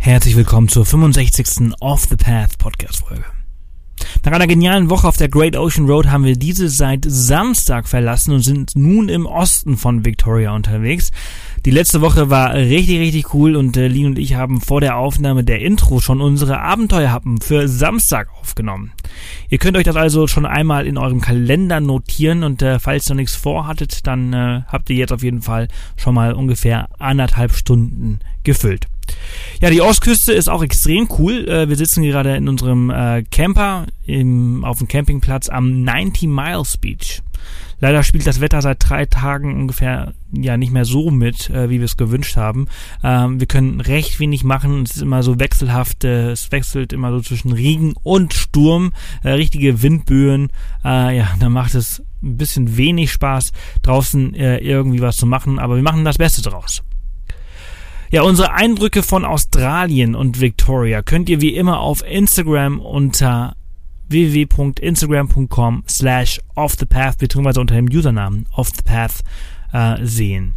Herzlich willkommen zur 65. Off the Path Podcast Folge. Nach einer genialen Woche auf der Great Ocean Road haben wir diese seit Samstag verlassen und sind nun im Osten von Victoria unterwegs. Die letzte Woche war richtig, richtig cool und äh, Lin und ich haben vor der Aufnahme der Intro schon unsere Abenteuerhappen für Samstag aufgenommen. Ihr könnt euch das also schon einmal in eurem Kalender notieren und äh, falls ihr noch nichts vorhattet, dann äh, habt ihr jetzt auf jeden Fall schon mal ungefähr anderthalb Stunden gefüllt. Ja, die Ostküste ist auch extrem cool. Äh, wir sitzen gerade in unserem äh, Camper im, auf dem Campingplatz am 90 Miles Beach. Leider spielt das Wetter seit drei Tagen ungefähr ja nicht mehr so mit, äh, wie wir es gewünscht haben. Ähm, wir können recht wenig machen. Es ist immer so wechselhaft. Äh, es wechselt immer so zwischen Regen und Sturm. Äh, richtige Windböen. Äh, ja, da macht es ein bisschen wenig Spaß, draußen äh, irgendwie was zu machen. Aber wir machen das Beste draus. Ja, unsere Eindrücke von Australien und Victoria könnt ihr wie immer auf Instagram unter www.instagram.com slash offthepath beziehungsweise unter dem Usernamen offthepath äh, sehen.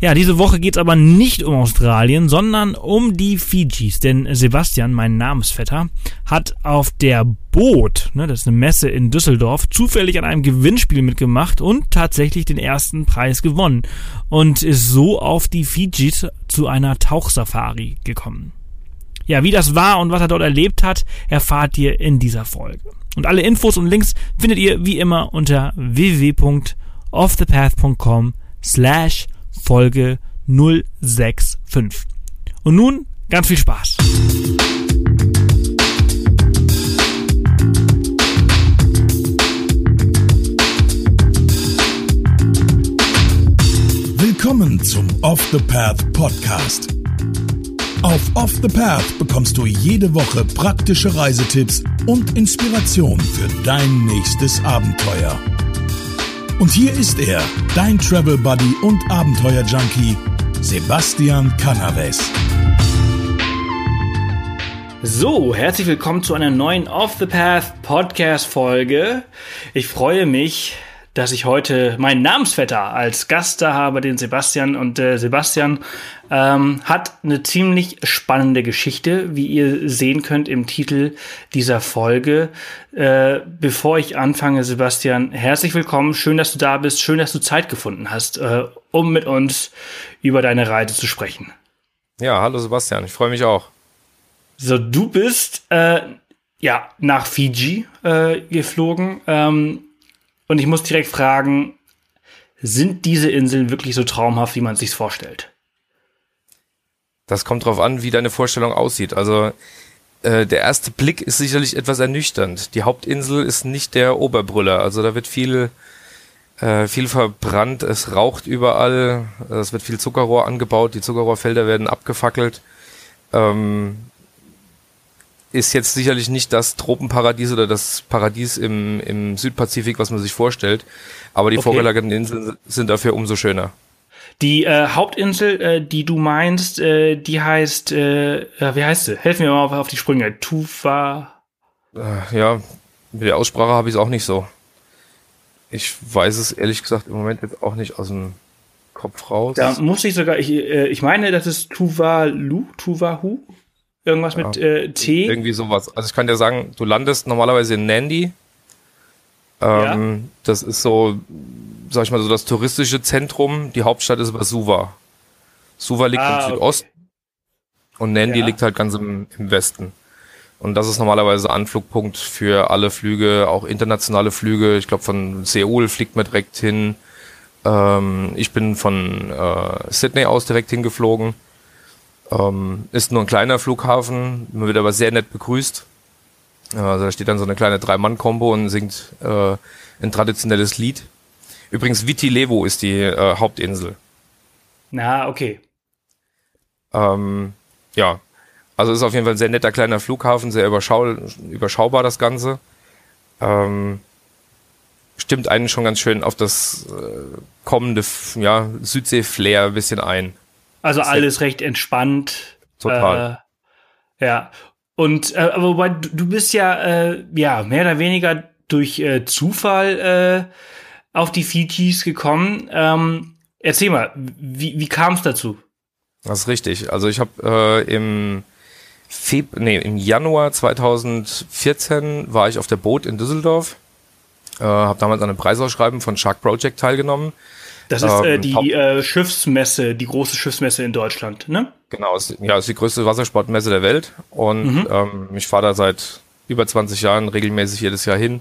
Ja, diese Woche geht's aber nicht um Australien, sondern um die Fijis. Denn Sebastian, mein Namensvetter, hat auf der Boot, ne, das ist eine Messe in Düsseldorf, zufällig an einem Gewinnspiel mitgemacht und tatsächlich den ersten Preis gewonnen. Und ist so auf die Fijis zu einer Tauchsafari gekommen. Ja, wie das war und was er dort erlebt hat, erfahrt ihr in dieser Folge. Und alle Infos und Links findet ihr wie immer unter www.offthepath.com slash Folge 065. Und nun ganz viel Spaß. Willkommen zum Off the Path Podcast. Auf Off the Path bekommst du jede Woche praktische Reisetipps und Inspiration für dein nächstes Abenteuer. Und hier ist er, dein Travel Buddy und Abenteuer Junkie, Sebastian Canaves. So, herzlich willkommen zu einer neuen Off the Path Podcast Folge. Ich freue mich, dass ich heute meinen Namensvetter als Gast da habe, den Sebastian. Und äh, Sebastian ähm, hat eine ziemlich spannende Geschichte, wie ihr sehen könnt im Titel dieser Folge. Äh, bevor ich anfange, Sebastian, herzlich willkommen. Schön, dass du da bist. Schön, dass du Zeit gefunden hast, äh, um mit uns über deine Reise zu sprechen. Ja, hallo Sebastian. Ich freue mich auch. So, du bist äh, ja nach Fiji äh, geflogen. Ähm, und ich muss direkt fragen, sind diese Inseln wirklich so traumhaft, wie man sich vorstellt? Das kommt drauf an, wie deine Vorstellung aussieht. Also äh, der erste Blick ist sicherlich etwas ernüchternd. Die Hauptinsel ist nicht der Oberbrüller. Also da wird viel äh, viel verbrannt, es raucht überall, es wird viel Zuckerrohr angebaut, die Zuckerrohrfelder werden abgefackelt. Ähm, ist jetzt sicherlich nicht das Tropenparadies oder das Paradies im, im Südpazifik, was man sich vorstellt. Aber die okay. vorgelagerten Inseln sind dafür umso schöner. Die äh, Hauptinsel, äh, die du meinst, äh, die heißt, äh, wie heißt sie? Helfen mir mal auf, auf die Sprünge. Tuva. Äh, ja, mit der Aussprache habe ich es auch nicht so. Ich weiß es ehrlich gesagt im Moment jetzt auch nicht aus dem Kopf raus. Da muss ich sogar, ich, äh, ich meine, das ist Tuvalu, Tuvahu. Irgendwas ja, mit äh, T. Irgendwie sowas. Also ich kann dir sagen, du landest normalerweise in Nandi. Ähm, ja. Das ist so, sag ich mal, so das touristische Zentrum. Die Hauptstadt ist aber Suva. Suva liegt ah, im Südosten okay. und Nandi ja. liegt halt ganz im, im, Westen. Und das ist normalerweise Anflugpunkt für alle Flüge, auch internationale Flüge. Ich glaube, von Seoul fliegt man direkt hin. Ähm, ich bin von äh, Sydney aus direkt hingeflogen. Ähm, ist nur ein kleiner Flughafen, man wird aber sehr nett begrüßt. Also da steht dann so eine kleine Drei-Mann-Kombo und singt äh, ein traditionelles Lied. Übrigens, Viti Levo ist die äh, Hauptinsel. Na, okay. Ähm, ja, also ist auf jeden Fall ein sehr netter kleiner Flughafen, sehr überschau überschaubar das Ganze. Ähm, stimmt einen schon ganz schön auf das äh, kommende ja, Südsee-Flair ein bisschen ein. Also alles recht entspannt. Total. Äh, ja. Und äh, aber wobei du, bist ja äh, ja mehr oder weniger durch äh, Zufall äh, auf die Fijis gekommen. Ähm, erzähl mal, wie, wie kam es dazu? Das ist richtig. Also ich habe äh, im Feb nee, im Januar 2014 war ich auf der Boot in Düsseldorf, äh, habe damals an einem Preisausschreiben von Shark Project teilgenommen. Das ist äh, ähm, die äh, Schiffsmesse, die große Schiffsmesse in Deutschland, ne? Genau, ist, ja, ist die größte Wassersportmesse der Welt und mhm. ähm, ich fahre da seit über 20 Jahren regelmäßig jedes Jahr hin.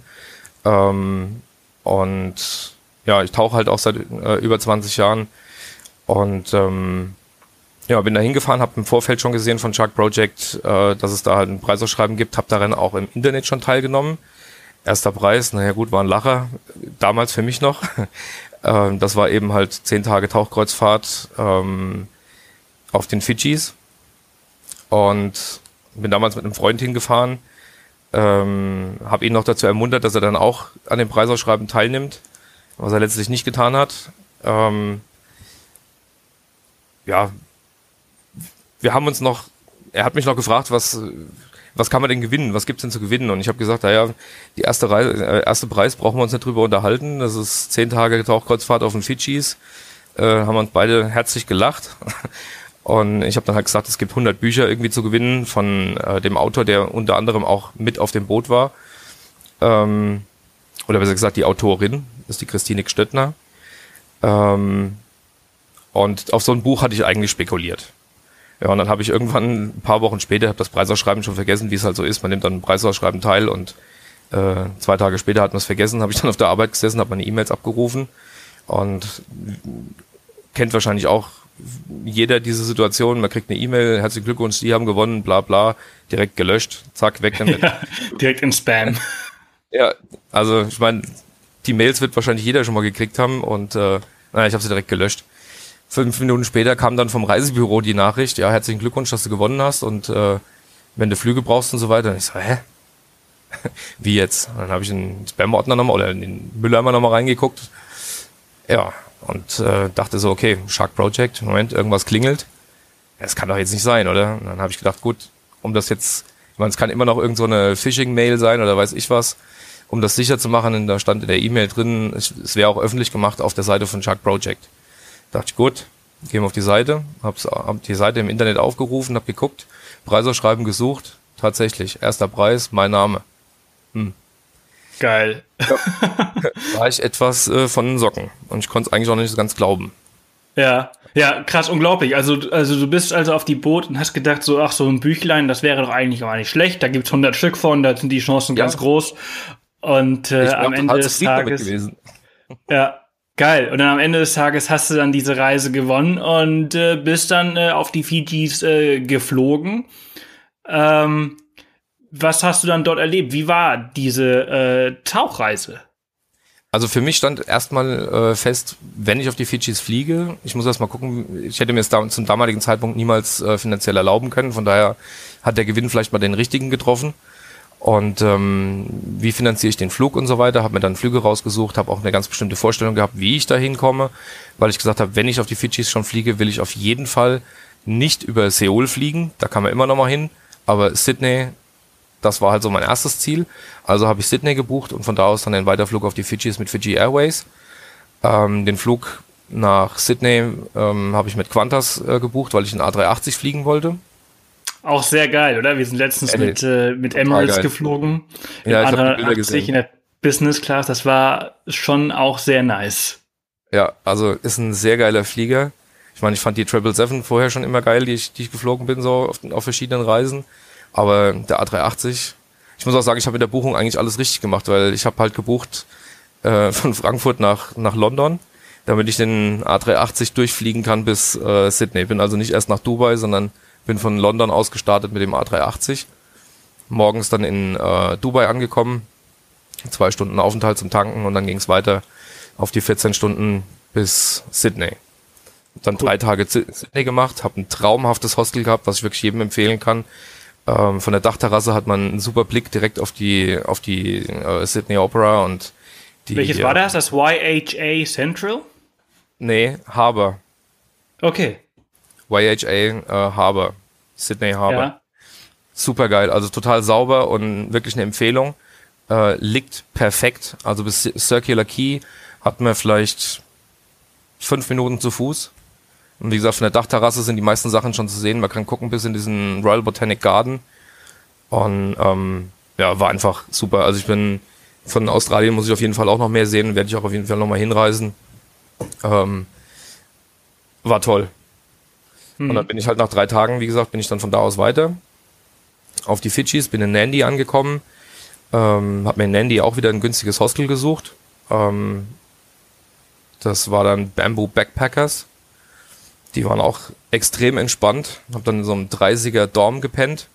Ähm, und ja, ich tauche halt auch seit äh, über 20 Jahren und ähm, ja, bin da hingefahren, habe im Vorfeld schon gesehen von Shark Project, äh, dass es da halt ein Preisausschreiben gibt, habe darin auch im Internet schon teilgenommen. Erster Preis, naja gut, war ein Lacher, damals für mich noch. Ähm, das war eben halt zehn Tage Tauchkreuzfahrt ähm, auf den Fidschis und bin damals mit einem Freund hingefahren, ähm, habe ihn noch dazu ermuntert, dass er dann auch an dem Preisausschreiben teilnimmt, was er letztlich nicht getan hat. Ähm, ja, wir haben uns noch, er hat mich noch gefragt, was, was kann man denn gewinnen? Was gibt's denn zu gewinnen? Und ich habe gesagt, naja, die erste, Reise, äh, erste Preis brauchen wir uns nicht drüber unterhalten. Das ist zehn Tage Tauchkreuzfahrt auf den Fidschis. Äh, haben uns beide herzlich gelacht. Und ich habe dann halt gesagt, es gibt 100 Bücher irgendwie zu gewinnen von äh, dem Autor, der unter anderem auch mit auf dem Boot war. Ähm, oder besser gesagt, die Autorin, ist die Christine Stöttner. Ähm, und auf so ein Buch hatte ich eigentlich spekuliert. Ja, und dann habe ich irgendwann ein paar Wochen später, habe das Preisausschreiben schon vergessen, wie es halt so ist. Man nimmt dann ein Preisausschreiben teil und äh, zwei Tage später hat man es vergessen, habe ich dann auf der Arbeit gesessen, habe meine E-Mails abgerufen und kennt wahrscheinlich auch jeder diese Situation, man kriegt eine E-Mail, herzlichen Glückwunsch, Sie haben gewonnen, bla bla, direkt gelöscht, zack, weg damit. Ja, direkt in Spam. Ja, also ich meine, die Mails wird wahrscheinlich jeder schon mal gekriegt haben und äh, naja, ich habe sie direkt gelöscht. Fünf Minuten später kam dann vom Reisebüro die Nachricht, ja, herzlichen Glückwunsch, dass du gewonnen hast und äh, wenn du Flüge brauchst und so weiter. Und ich so, hä? Wie jetzt? Und dann habe ich in den Spam-Ordner nochmal oder in den Mülleimer nochmal reingeguckt. Ja, und äh, dachte so, okay, Shark Project, Moment, irgendwas klingelt. Das kann doch jetzt nicht sein, oder? Und dann habe ich gedacht, gut, um das jetzt, ich meine, es kann immer noch irgend so Phishing-Mail sein oder weiß ich was, um das sicher zu machen, da stand in der E-Mail drin, es, es wäre auch öffentlich gemacht auf der Seite von Shark Project. Dachte ich, gut, gehen wir auf die Seite, hab's, hab die Seite im Internet aufgerufen, hab geguckt, Preisausschreiben gesucht, tatsächlich, erster Preis, mein Name. Hm. Geil. Ja. war ich etwas äh, von den Socken. Und ich konnte es eigentlich auch nicht ganz glauben. Ja, ja, krass, unglaublich. Also, also du bist also auf die Boot und hast gedacht, so, ach, so ein Büchlein, das wäre doch eigentlich gar nicht schlecht. Da gibt's 100 Stück von, da sind die Chancen ja. ganz groß. Und äh, am Ende des Tages. Ja, geil. Und dann am Ende des Tages hast du dann diese Reise gewonnen und äh, bist dann äh, auf die Fijis äh, geflogen. Ähm, was hast du dann dort erlebt? Wie war diese äh, Tauchreise? Also für mich stand erstmal äh, fest, wenn ich auf die Fidschis fliege, ich muss erst mal gucken, ich hätte mir es da, zum damaligen Zeitpunkt niemals äh, finanziell erlauben können, von daher hat der Gewinn vielleicht mal den richtigen getroffen. Und ähm, wie finanziere ich den Flug und so weiter, habe mir dann Flüge rausgesucht, habe auch eine ganz bestimmte Vorstellung gehabt, wie ich da hinkomme, weil ich gesagt habe, wenn ich auf die Fidschis schon fliege, will ich auf jeden Fall nicht über Seoul fliegen, da kann man immer noch mal hin, aber Sydney das war halt so mein erstes Ziel. Also habe ich Sydney gebucht und von da aus dann den Weiterflug auf die Fidschis mit Fiji Airways. Ähm, den Flug nach Sydney ähm, habe ich mit Qantas äh, gebucht, weil ich einen A380 fliegen wollte. Auch sehr geil, oder? Wir sind letztens ja, mit, äh, mit Emirates geil. geflogen. Ja, ich A380 in der Business Class. Das war schon auch sehr nice. Ja, also ist ein sehr geiler Flieger. Ich meine, ich fand die 777 vorher schon immer geil, die ich, die ich geflogen bin, so auf, auf verschiedenen Reisen. Aber der A380, ich muss auch sagen, ich habe mit der Buchung eigentlich alles richtig gemacht, weil ich habe halt gebucht äh, von Frankfurt nach, nach London, damit ich den A380 durchfliegen kann bis äh, Sydney. Bin also nicht erst nach Dubai, sondern bin von London aus gestartet mit dem A380. Morgens dann in äh, Dubai angekommen, zwei Stunden Aufenthalt zum Tanken und dann ging es weiter auf die 14 Stunden bis Sydney. Dann cool. drei Tage Sydney gemacht, habe ein traumhaftes Hostel gehabt, was ich wirklich jedem empfehlen kann. Ähm, von der Dachterrasse hat man einen super Blick direkt auf die, auf die äh, Sydney Opera und die. Welches war das? Das YHA Central? Nee, Harbour. Okay. YHA äh, Harbour. Sydney Harbour. Ja. Super geil, also total sauber und wirklich eine Empfehlung. Äh, liegt perfekt. Also bis Circular Key hat man vielleicht fünf Minuten zu Fuß. Und wie gesagt, von der Dachterrasse sind die meisten Sachen schon zu sehen. Man kann gucken bis in diesen Royal Botanic Garden, Und ähm, ja, war einfach super. Also ich bin von Australien muss ich auf jeden Fall auch noch mehr sehen, werde ich auch auf jeden Fall noch mal hinreisen. Ähm, war toll. Mhm. Und dann bin ich halt nach drei Tagen, wie gesagt, bin ich dann von da aus weiter auf die Fidschis, bin in Nandi angekommen, ähm, habe mir in Nandi auch wieder ein günstiges Hostel gesucht. Ähm, das war dann Bamboo Backpackers. Die waren auch extrem entspannt. Hab dann in so einem 30er Dorm gepennt.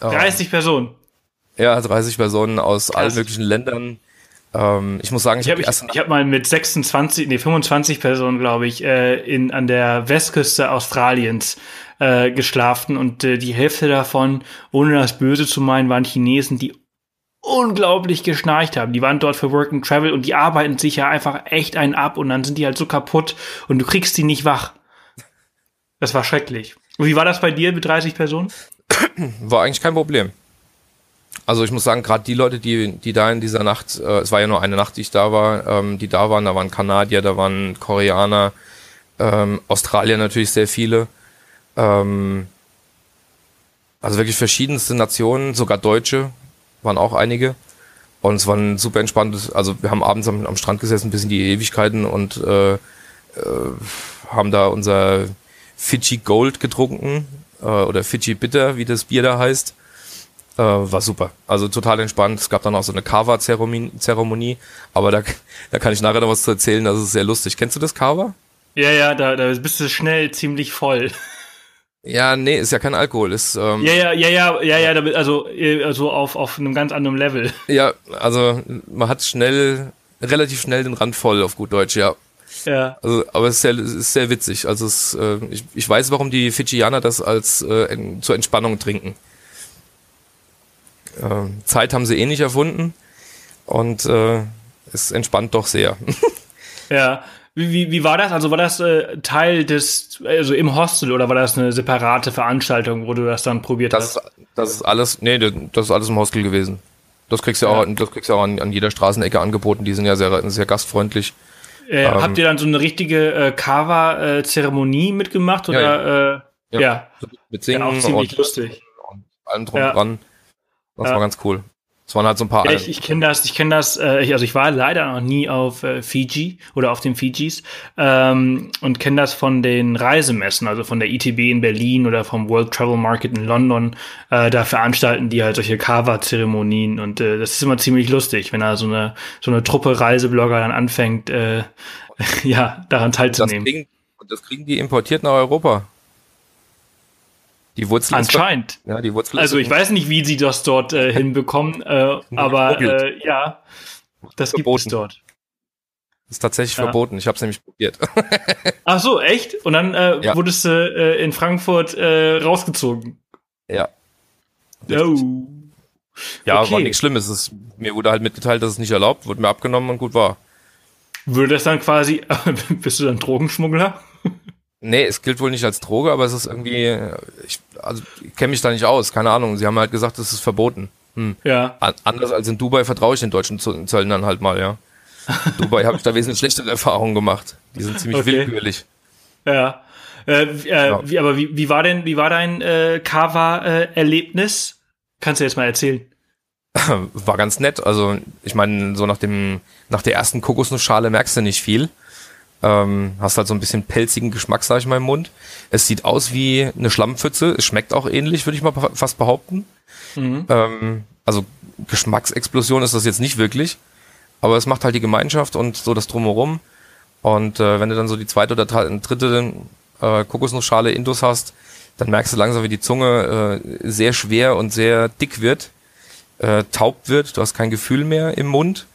30 ähm, Personen. Ja, 30 Personen aus Krass. allen möglichen Ländern. Ähm, ich muss sagen, ich, ich habe hab mal mit 26, nee 25 Personen, glaube ich, äh, in an der Westküste Australiens äh, geschlafen und äh, die Hälfte davon, ohne das Böse zu meinen, waren Chinesen, die unglaublich geschnarcht haben. Die waren dort für Work and Travel und die arbeiten sich ja einfach echt einen ab und dann sind die halt so kaputt und du kriegst die nicht wach. Das war schrecklich. Und wie war das bei dir mit 30 Personen? War eigentlich kein Problem. Also ich muss sagen, gerade die Leute, die, die da in dieser Nacht, äh, es war ja nur eine Nacht, die ich da war, ähm, die da waren, da waren Kanadier, da waren Koreaner, ähm, Australier natürlich sehr viele. Ähm, also wirklich verschiedenste Nationen, sogar Deutsche waren auch einige. Und es war ein super entspanntes, also wir haben abends am, am Strand gesessen, bis in die Ewigkeiten und äh, äh, haben da unser Fiji Gold getrunken äh, oder Fiji Bitter, wie das Bier da heißt. Äh, war super. Also total entspannt. Es gab dann auch so eine Kava-Zeremonie, aber da, da kann ich nachher noch was zu erzählen, das ist sehr lustig. Kennst du das Kava? Ja, ja, da, da bist du schnell ziemlich voll. Ja, nee, ist ja kein Alkohol. Ist, ähm, ja, ja, ja, ja, ja, ja, also, also auf, auf einem ganz anderen Level. Ja, also man hat schnell, relativ schnell den Rand voll, auf gut Deutsch, ja. Ja. Also, aber es ist sehr, es ist sehr witzig. Also es, äh, ich, ich weiß, warum die Fidschianer das als äh, zur Entspannung trinken. Äh, Zeit haben sie eh nicht erfunden und äh, es entspannt doch sehr. ja. Wie, wie, wie war das? Also war das äh, Teil des, also im Hostel oder war das eine separate Veranstaltung, wo du das dann probiert das, hast? Das ist alles, nee, das ist alles im Hostel gewesen. Das kriegst du ja. auch, das kriegst du auch an, an jeder Straßenecke angeboten. Die sind ja sehr, sehr gastfreundlich. Äh, ähm, habt ihr dann so eine richtige äh, Kava-Zeremonie mitgemacht oder? Ja, äh, ja. ja. mit Singen ja, auch ziemlich und, lustig. Und allem drum ja. dran. Das war ganz cool. Es waren halt so ein paar. Ja, ich ich kenne das, ich kenne das, äh, ich, also ich war leider noch nie auf äh, Fiji oder auf den Fijis ähm, und kenne das von den Reisemessen, also von der ITB in Berlin oder vom World Travel Market in London. Äh, da veranstalten die halt solche Kava-Zeremonien und äh, das ist immer ziemlich lustig, wenn da so eine so eine Truppe Reiseblogger dann anfängt, äh, ja, daran teilzunehmen. Das kriegen, das kriegen die importiert nach Europa. Die Wurzel Anscheinend. Ist, ja, die Wurzel also ich weiß nicht, wie sie das dort äh, hinbekommen, äh, aber äh, ja, das verboten. gibt es dort. Ist tatsächlich ja. verboten. Ich habe es nämlich probiert. Ach so, echt? Und dann äh, ja. wurdest du äh, in Frankfurt äh, rausgezogen. Ja. Oh. Ja, okay. war nichts Schlimmes. Es, mir wurde halt mitgeteilt, dass es nicht erlaubt, wurde mir abgenommen und gut war. Würde das dann quasi, bist du dann Drogenschmuggler? Nee, es gilt wohl nicht als Droge, aber es ist irgendwie, ich, also ich kenne mich da nicht aus, keine Ahnung. Sie haben halt gesagt, es ist verboten. Hm. Ja. An, anders als in Dubai vertraue ich den deutschen Zöllnern halt mal, ja. Dubai habe ich da wesentlich schlechtere Erfahrungen gemacht. Die sind ziemlich okay. willkürlich. Ja. Äh, äh, ja. Wie, aber wie, wie war denn, wie war dein äh, Kava-Erlebnis? Kannst du jetzt mal erzählen? War ganz nett. Also ich meine, so nach dem, nach der ersten Kokosnussschale merkst du nicht viel. Ähm, hast halt so ein bisschen pelzigen Geschmack, sag ich mal, im Mund. Es sieht aus wie eine Schlammpfütze. Es schmeckt auch ähnlich, würde ich mal fast behaupten. Mhm. Ähm, also Geschmacksexplosion ist das jetzt nicht wirklich. Aber es macht halt die Gemeinschaft und so das Drumherum. Und äh, wenn du dann so die zweite oder dritte äh, Kokosnussschale Indus hast, dann merkst du langsam, wie die Zunge äh, sehr schwer und sehr dick wird, äh, taub wird. Du hast kein Gefühl mehr im Mund.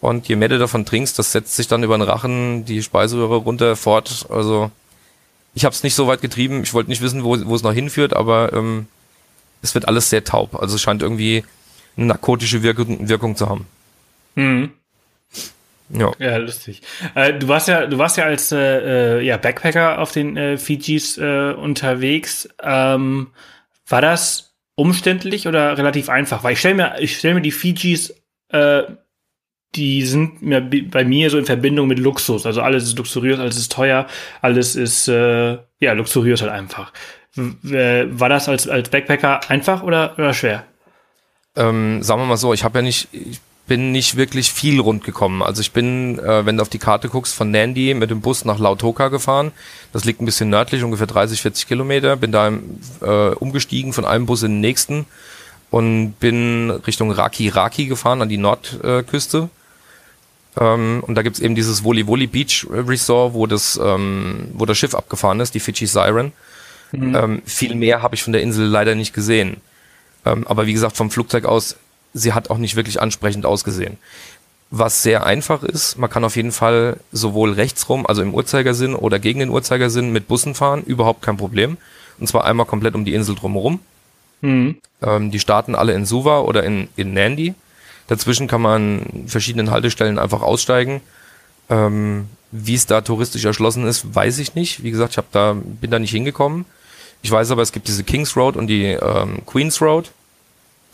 Und je mehr du davon trinkst, das setzt sich dann über den Rachen die Speiseröhre runter fort. Also ich habe es nicht so weit getrieben. Ich wollte nicht wissen, wo, wo es noch hinführt, aber ähm, es wird alles sehr taub. Also es scheint irgendwie eine narkotische Wirkung, Wirkung zu haben. Mhm. Ja. ja, lustig. Äh, du warst ja, du warst ja als äh, äh ja, Backpacker auf den äh, Fijis äh, unterwegs. Ähm, war das umständlich oder relativ einfach? Weil ich stelle mir, ich stelle mir die Fijis äh, die sind mir, bei mir so in Verbindung mit Luxus. Also alles ist luxuriös, alles ist teuer, alles ist äh, ja luxuriös halt einfach. W war das als, als Backpacker einfach oder, oder schwer? Ähm, sagen wir mal so, ich habe ja nicht, ich bin nicht wirklich viel rund gekommen. Also ich bin, äh, wenn du auf die Karte guckst, von Nandi mit dem Bus nach Lautoka gefahren. Das liegt ein bisschen nördlich, ungefähr 30, 40 Kilometer. Bin da äh, umgestiegen von einem Bus in den nächsten und bin Richtung Raki Raki gefahren, an die Nordküste. Ähm, und da gibt's eben dieses Woli Woli Beach Resort, wo das, ähm, wo das Schiff abgefahren ist, die Fidschi Siren. Mhm. Ähm, viel mehr habe ich von der Insel leider nicht gesehen. Ähm, aber wie gesagt, vom Flugzeug aus, sie hat auch nicht wirklich ansprechend ausgesehen. Was sehr einfach ist, man kann auf jeden Fall sowohl rechtsrum, also im Uhrzeigersinn oder gegen den Uhrzeigersinn mit Bussen fahren, überhaupt kein Problem. Und zwar einmal komplett um die Insel drumherum. Mhm. Ähm, die starten alle in Suva oder in, in Nandi. Dazwischen kann man in verschiedenen Haltestellen einfach aussteigen. Ähm, wie es da touristisch erschlossen ist, weiß ich nicht. Wie gesagt, ich hab da, bin da nicht hingekommen. Ich weiß aber, es gibt diese Kings Road und die ähm, Queens Road.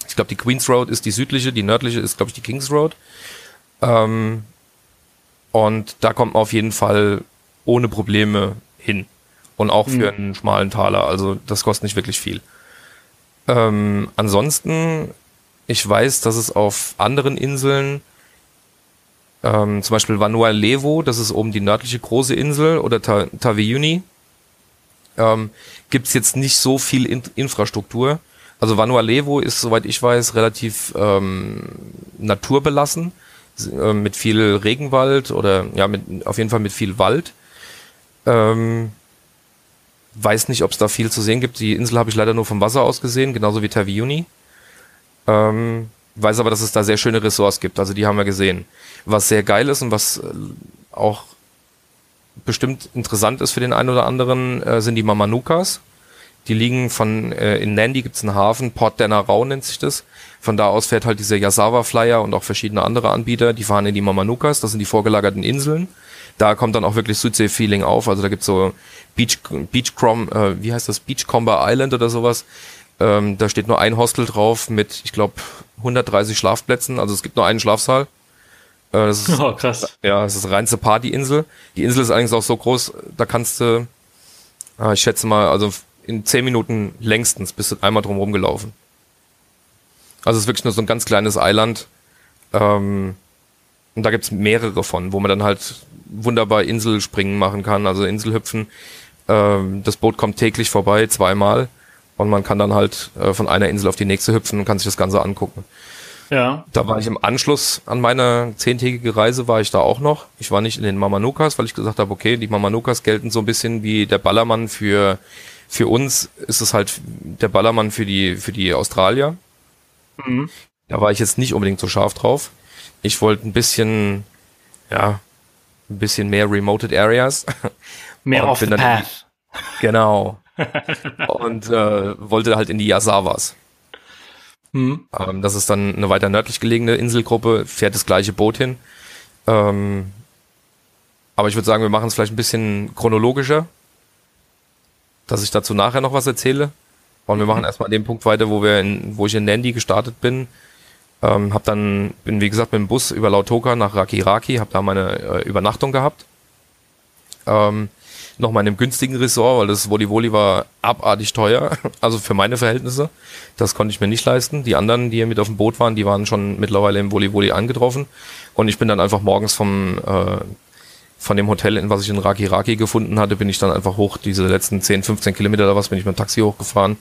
Ich glaube, die Queens Road ist die südliche, die nördliche ist, glaube ich, die Kings Road. Ähm, und da kommt man auf jeden Fall ohne Probleme hin. Und auch für mhm. einen schmalen Taler. Also das kostet nicht wirklich viel. Ähm, ansonsten, ich weiß, dass es auf anderen Inseln, ähm, zum Beispiel Vanua Levo, das ist oben die nördliche große Insel, oder Ta Taveuni, ähm, gibt jetzt nicht so viel In Infrastruktur. Also Vanua Levo ist, soweit ich weiß, relativ ähm, naturbelassen, äh, mit viel Regenwald oder ja, mit, auf jeden Fall mit viel Wald. Ähm, weiß nicht, ob es da viel zu sehen gibt. Die Insel habe ich leider nur vom Wasser aus gesehen, genauso wie Taviuni. Ähm, weiß aber, dass es da sehr schöne Ressorts gibt. Also die haben wir gesehen. Was sehr geil ist und was äh, auch bestimmt interessant ist für den einen oder anderen, äh, sind die Mamanukas. Die liegen von, äh, in Nandi gibt's einen Hafen, Port Denarau nennt sich das. Von da aus fährt halt dieser Yasawa Flyer und auch verschiedene andere Anbieter, die fahren in die Mamanukas, das sind die vorgelagerten Inseln. Da kommt dann auch wirklich Südsee-Feeling auf. Also da gibt's so Beach, Beachcrom, äh, wie heißt das, Beachcomber Island oder sowas. Ähm, da steht nur ein Hostel drauf mit, ich glaube, 130 Schlafplätzen. Also es gibt nur einen Schlafsaal. Äh, das ist, oh, krass. Ja, es ist reinste Partyinsel. Die Insel ist allerdings auch so groß, da kannst du, äh, ich schätze mal, also in zehn Minuten längstens bist du einmal drum gelaufen. Also es ist wirklich nur so ein ganz kleines Eiland. Ähm, und da gibt's mehrere von, wo man dann halt wunderbar Inselspringen machen kann, also Inselhüpfen. Ähm, das Boot kommt täglich vorbei, zweimal. Und man kann dann halt äh, von einer Insel auf die nächste hüpfen und kann sich das Ganze angucken. Ja. Da war ich im Anschluss an meine zehntägige Reise, war ich da auch noch. Ich war nicht in den Mamanukas, weil ich gesagt habe, okay, die Mamanukas gelten so ein bisschen wie der Ballermann für, für uns ist es halt der Ballermann für die, für die Australier. Mhm. Da war ich jetzt nicht unbedingt so scharf drauf. Ich wollte ein bisschen, ja, ein bisschen mehr remoted areas. Mehr off the path. Genau. Und äh, wollte halt in die Yasawas. Hm. Ähm, das ist dann eine weiter nördlich gelegene Inselgruppe, fährt das gleiche Boot hin. Ähm, aber ich würde sagen, wir machen es vielleicht ein bisschen chronologischer, dass ich dazu nachher noch was erzähle. Und wir mhm. machen erstmal an dem Punkt weiter, wo wir in, wo ich in Nandi gestartet bin. Ähm, hab dann, bin wie gesagt mit dem Bus über Lautoka nach Raki Raki, hab da meine äh, Übernachtung gehabt. Ähm, nochmal in einem günstigen Resort, weil das Voli-Voli war abartig teuer, also für meine Verhältnisse. Das konnte ich mir nicht leisten. Die anderen, die hier mit auf dem Boot waren, die waren schon mittlerweile im Voli-Voli angetroffen. Und ich bin dann einfach morgens vom, äh, von dem Hotel, in was ich in Raki Raki gefunden hatte, bin ich dann einfach hoch, diese letzten 10, 15 Kilometer oder was, bin ich mit dem Taxi hochgefahren.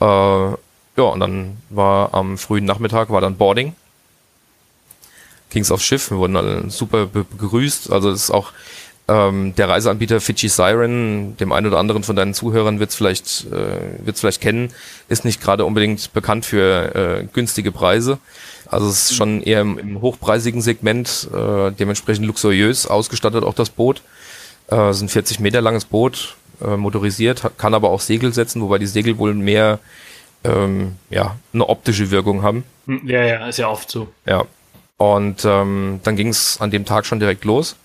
Äh, ja, und dann war am frühen Nachmittag, war dann Boarding. Ging's aufs Schiff, wir wurden alle super begrüßt. Also es ist auch ähm, der Reiseanbieter Fidschi Siren, dem einen oder anderen von deinen Zuhörern wird's vielleicht, äh, wird's vielleicht kennen, ist nicht gerade unbedingt bekannt für äh, günstige Preise. Also es ist schon eher im, im hochpreisigen Segment, äh, dementsprechend luxuriös ausgestattet auch das Boot. Äh, es ist ein 40 Meter langes Boot, äh, motorisiert, kann aber auch Segel setzen, wobei die Segel wohl mehr ähm, ja, eine optische Wirkung haben. Hm, ja, ja, ist ja oft so. Ja. Und ähm, dann ging es an dem Tag schon direkt los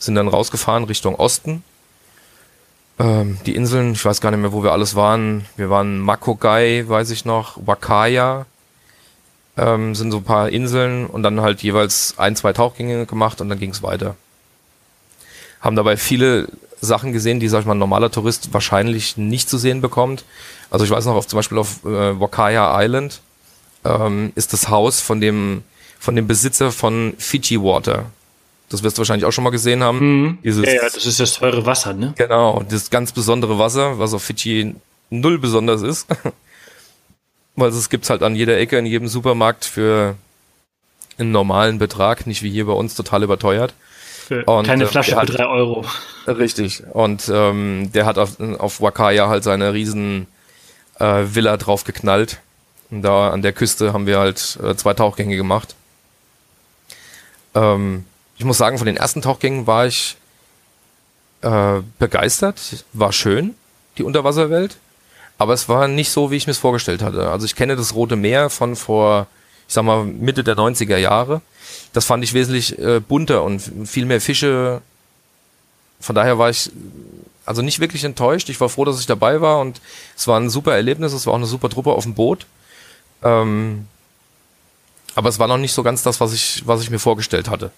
sind dann rausgefahren Richtung Osten. Ähm, die Inseln, ich weiß gar nicht mehr, wo wir alles waren. Wir waren Makogai, weiß ich noch, Wakaya, ähm, sind so ein paar Inseln und dann halt jeweils ein, zwei Tauchgänge gemacht und dann ging es weiter. Haben dabei viele Sachen gesehen, die, sag ich mal, ein normaler Tourist wahrscheinlich nicht zu sehen bekommt. Also ich weiß noch, auf, zum Beispiel auf äh, Wakaya Island ähm, ist das Haus von dem, von dem Besitzer von Fiji Water. Das wirst du wahrscheinlich auch schon mal gesehen haben. Mhm. Dieses, ja, ja, das ist das teure Wasser, ne? Genau, das ganz besondere Wasser, was auf Fidschi null besonders ist. Weil es gibt's halt an jeder Ecke, in jedem Supermarkt für einen normalen Betrag, nicht wie hier bei uns total überteuert. Für und, keine äh, Flasche für drei Euro. Richtig. Und ähm, der hat auf, auf Wakaya halt seine riesen äh, Villa drauf geknallt. Und da an der Küste haben wir halt äh, zwei Tauchgänge gemacht. Ähm, ich muss sagen, von den ersten Tauchgängen war ich äh, begeistert. War schön, die Unterwasserwelt. Aber es war nicht so, wie ich mir es vorgestellt hatte. Also ich kenne das Rote Meer von vor, ich sag mal, Mitte der 90er Jahre. Das fand ich wesentlich äh, bunter und viel mehr Fische. Von daher war ich also nicht wirklich enttäuscht. Ich war froh, dass ich dabei war und es war ein super Erlebnis. Es war auch eine super Truppe auf dem Boot. Ähm, aber es war noch nicht so ganz das, was ich, was ich mir vorgestellt hatte.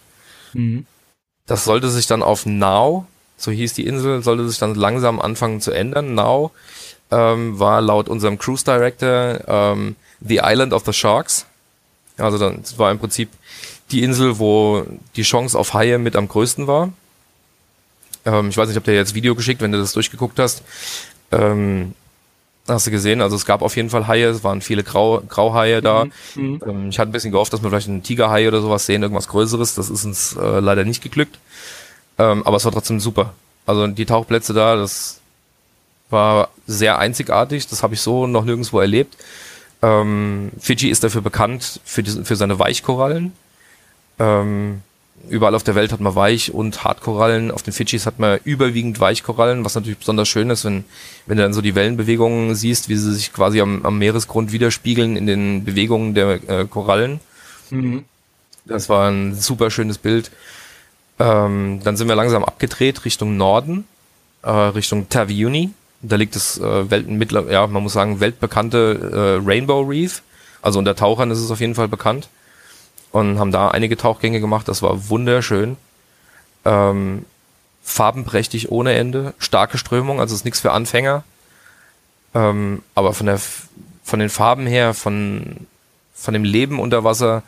Mhm. Das sollte sich dann auf Now, so hieß die Insel, sollte sich dann langsam anfangen zu ändern. Now ähm, war laut unserem Cruise Director ähm, The Island of the Sharks. Also dann das war im Prinzip die Insel, wo die Chance auf Haie mit am größten war. Ähm, ich weiß nicht, ob der jetzt Video geschickt, wenn du das durchgeguckt hast. Ähm, Hast du gesehen? Also es gab auf jeden Fall Haie, es waren viele Grau, Grauhaie da. Mhm. mhm. Ähm, ich hatte ein bisschen gehofft, dass wir vielleicht einen Tigerhai oder sowas sehen, irgendwas Größeres. Das ist uns äh, leider nicht geglückt. Ähm, aber es war trotzdem super. Also die Tauchplätze da, das war sehr einzigartig. Das habe ich so noch nirgendwo erlebt. Ähm, Fiji ist dafür bekannt für, die, für seine Weichkorallen. Ähm, überall auf der Welt hat man Weich- und Hartkorallen. Auf den Fidschis hat man überwiegend Weichkorallen, was natürlich besonders schön ist, wenn, wenn du dann so die Wellenbewegungen siehst, wie sie sich quasi am, am Meeresgrund widerspiegeln in den Bewegungen der äh, Korallen. Mhm. Das war ein super schönes Bild. Ähm, dann sind wir langsam abgedreht Richtung Norden, äh, Richtung Taviuni. Da liegt das äh, Welt, mittler, ja, man muss sagen, weltbekannte äh, Rainbow Reef. Also unter Tauchern ist es auf jeden Fall bekannt und haben da einige Tauchgänge gemacht. Das war wunderschön. Ähm, farbenprächtig ohne Ende, starke Strömung, also ist nichts für Anfänger. Ähm, aber von der von den Farben her, von von dem Leben unter Wasser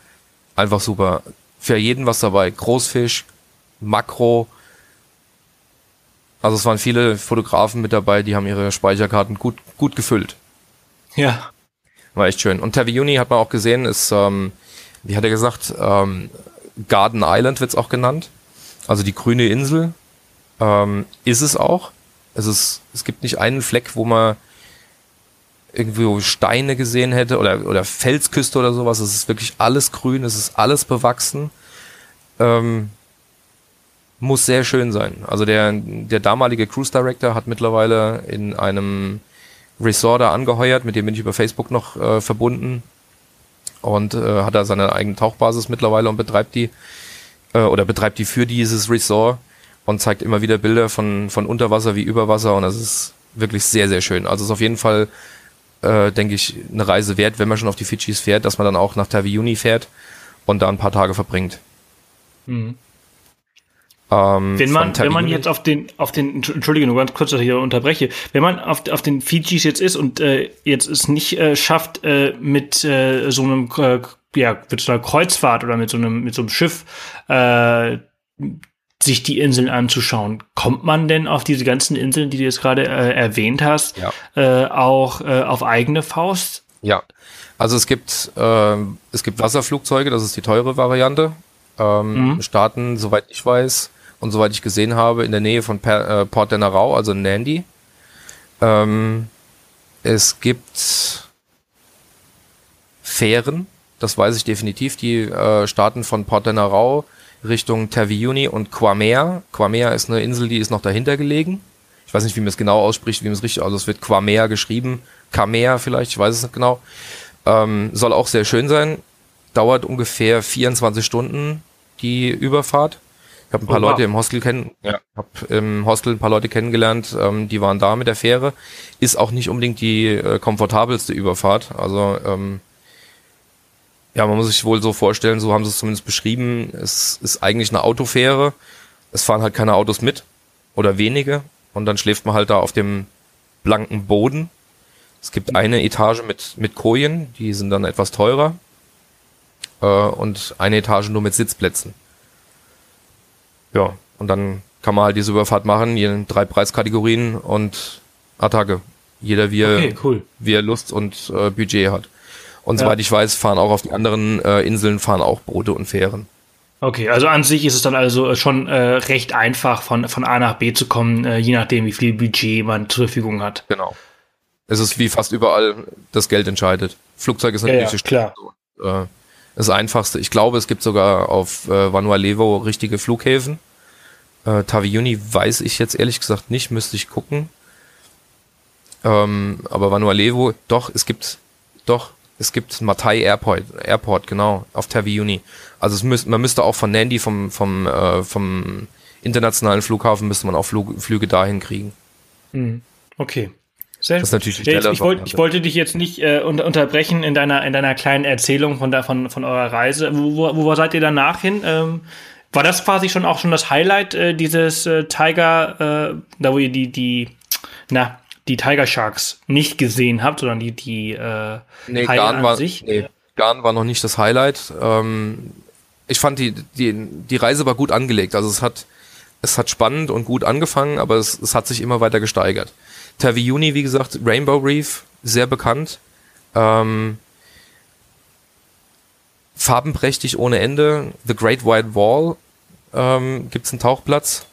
einfach super. Für jeden was dabei. Großfisch, Makro. Also es waren viele Fotografen mit dabei, die haben ihre Speicherkarten gut gut gefüllt. Ja. War echt schön. Und Taviuni hat man auch gesehen, ist ähm, wie hat er gesagt, ähm, Garden Island wird's auch genannt. Also die grüne Insel ähm, ist es auch. Es, ist, es gibt nicht einen Fleck, wo man irgendwo Steine gesehen hätte oder, oder Felsküste oder sowas. Es ist wirklich alles grün, es ist alles bewachsen. Ähm, muss sehr schön sein. Also der, der damalige Cruise Director hat mittlerweile in einem Resorter angeheuert, mit dem bin ich über Facebook noch äh, verbunden und äh, hat da seine eigene Tauchbasis mittlerweile und betreibt die äh, oder betreibt die für dieses Resort und zeigt immer wieder Bilder von, von Unterwasser wie Überwasser und das ist wirklich sehr, sehr schön. Also ist auf jeden Fall, äh, denke ich, eine Reise wert, wenn man schon auf die Fidschis fährt, dass man dann auch nach Taviuni fährt und da ein paar Tage verbringt. Mhm. Ähm, wenn man, wenn man jetzt auf den, auf den, entschuldige, nur ganz kurz, dass ich hier unterbreche, wenn man auf, auf den Fijis jetzt ist und äh, jetzt es nicht äh, schafft, äh, mit äh, so einem, äh, ja, mit so einer Kreuzfahrt oder mit so einem, mit so einem Schiff, äh, sich die Inseln anzuschauen. Kommt man denn auf diese ganzen Inseln, die du jetzt gerade äh, erwähnt hast, ja. äh, auch äh, auf eigene Faust? Ja, also es gibt äh, es gibt Wasserflugzeuge, das ist die teure Variante. Ähm, mhm. Starten, soweit ich weiß, und soweit ich gesehen habe, in der Nähe von per, äh, Port de Narau, also Nandi. Ähm, es gibt Fähren, das weiß ich definitiv, die äh, starten von Port de Narau Richtung Taviuni und Quamea. Quamea ist eine Insel, die ist noch dahinter gelegen. Ich weiß nicht, wie man es genau ausspricht, wie man es richtig, also es wird Quamea geschrieben, Kamea vielleicht, ich weiß es nicht genau. Ähm, soll auch sehr schön sein. Dauert ungefähr 24 Stunden die Überfahrt habe ein paar oh, Leute im Hostel kennen, ja. hab im Hostel ein paar Leute kennengelernt, ähm, die waren da mit der Fähre. Ist auch nicht unbedingt die äh, komfortabelste Überfahrt. Also ähm, Ja, man muss sich wohl so vorstellen, so haben sie es zumindest beschrieben, es ist eigentlich eine Autofähre. Es fahren halt keine Autos mit oder wenige und dann schläft man halt da auf dem blanken Boden. Es gibt eine Etage mit, mit Kojen, die sind dann etwas teurer äh, und eine Etage nur mit Sitzplätzen. Ja, und dann kann man halt diese Überfahrt machen, in drei Preiskategorien und Attacke. Jeder wie er, okay, cool. wie er Lust und äh, Budget hat. Und ja. soweit ich weiß, fahren auch auf die anderen äh, Inseln fahren auch Boote und Fähren. Okay, also an sich ist es dann also schon äh, recht einfach, von, von A nach B zu kommen, äh, je nachdem, wie viel Budget man zur Verfügung hat. Genau. Es ist wie fast überall das Geld entscheidet. Flugzeug ist natürlich ja, ja, klar. So, äh, das Einfachste. Ich glaube, es gibt sogar auf äh, Vanualevo richtige Flughäfen. Äh, Taviuni weiß ich jetzt ehrlich gesagt nicht, müsste ich gucken. Ähm, aber Vanualevo, doch, es gibt, doch, es gibt Matai Airport, Airport, genau, auf Taviuni. Also es müsst, man müsste auch von Nandi, vom, vom, äh, vom internationalen Flughafen, müsste man auch Flug, Flüge dahin kriegen. Mhm. Okay. Sehr das ist natürlich ja, ich, wollt, ich, wollte dich jetzt nicht äh, unter, unterbrechen in deiner, in deiner kleinen Erzählung von, der, von, von eurer Reise. Wo, wo, wo seid ihr danach hin? Ähm, war das quasi schon auch schon das Highlight äh, dieses äh, Tiger, äh, da wo ihr die, die, na, die Tiger Sharks nicht gesehen habt, sondern die, die äh, nee, Garn war, sich? Nee, Garn war noch nicht das Highlight. Ähm, ich fand die, die, die Reise war gut angelegt. Also es hat, es hat spannend und gut angefangen, aber es, es hat sich immer weiter gesteigert. Taviuni, wie gesagt, Rainbow Reef, sehr bekannt. Ähm, farbenprächtig ohne Ende. The Great White Wall ähm, gibt es einen Tauchplatz.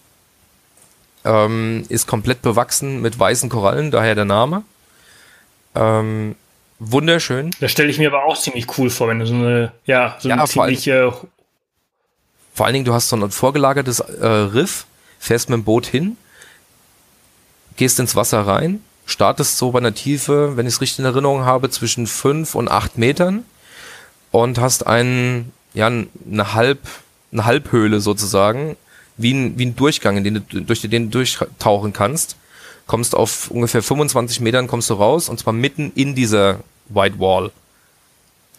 Ähm, ist komplett bewachsen mit weißen Korallen, daher der Name. Ähm, wunderschön. Das stelle ich mir aber auch ziemlich cool vor, wenn du so eine, ja, so ja, eine ziemliche. Vor, vor allen Dingen, du hast so ein vorgelagertes äh, Riff, fährst mit dem Boot hin, gehst ins Wasser rein, startest so bei einer Tiefe, wenn ich es richtig in Erinnerung habe, zwischen fünf und acht Metern und hast einen, ja, eine Halb, eine Halbhöhle sozusagen, wie ein, wie ein Durchgang, in den du, durch den du durchtauchen kannst. Kommst auf ungefähr 25 Metern kommst du raus und zwar mitten in dieser White Wall.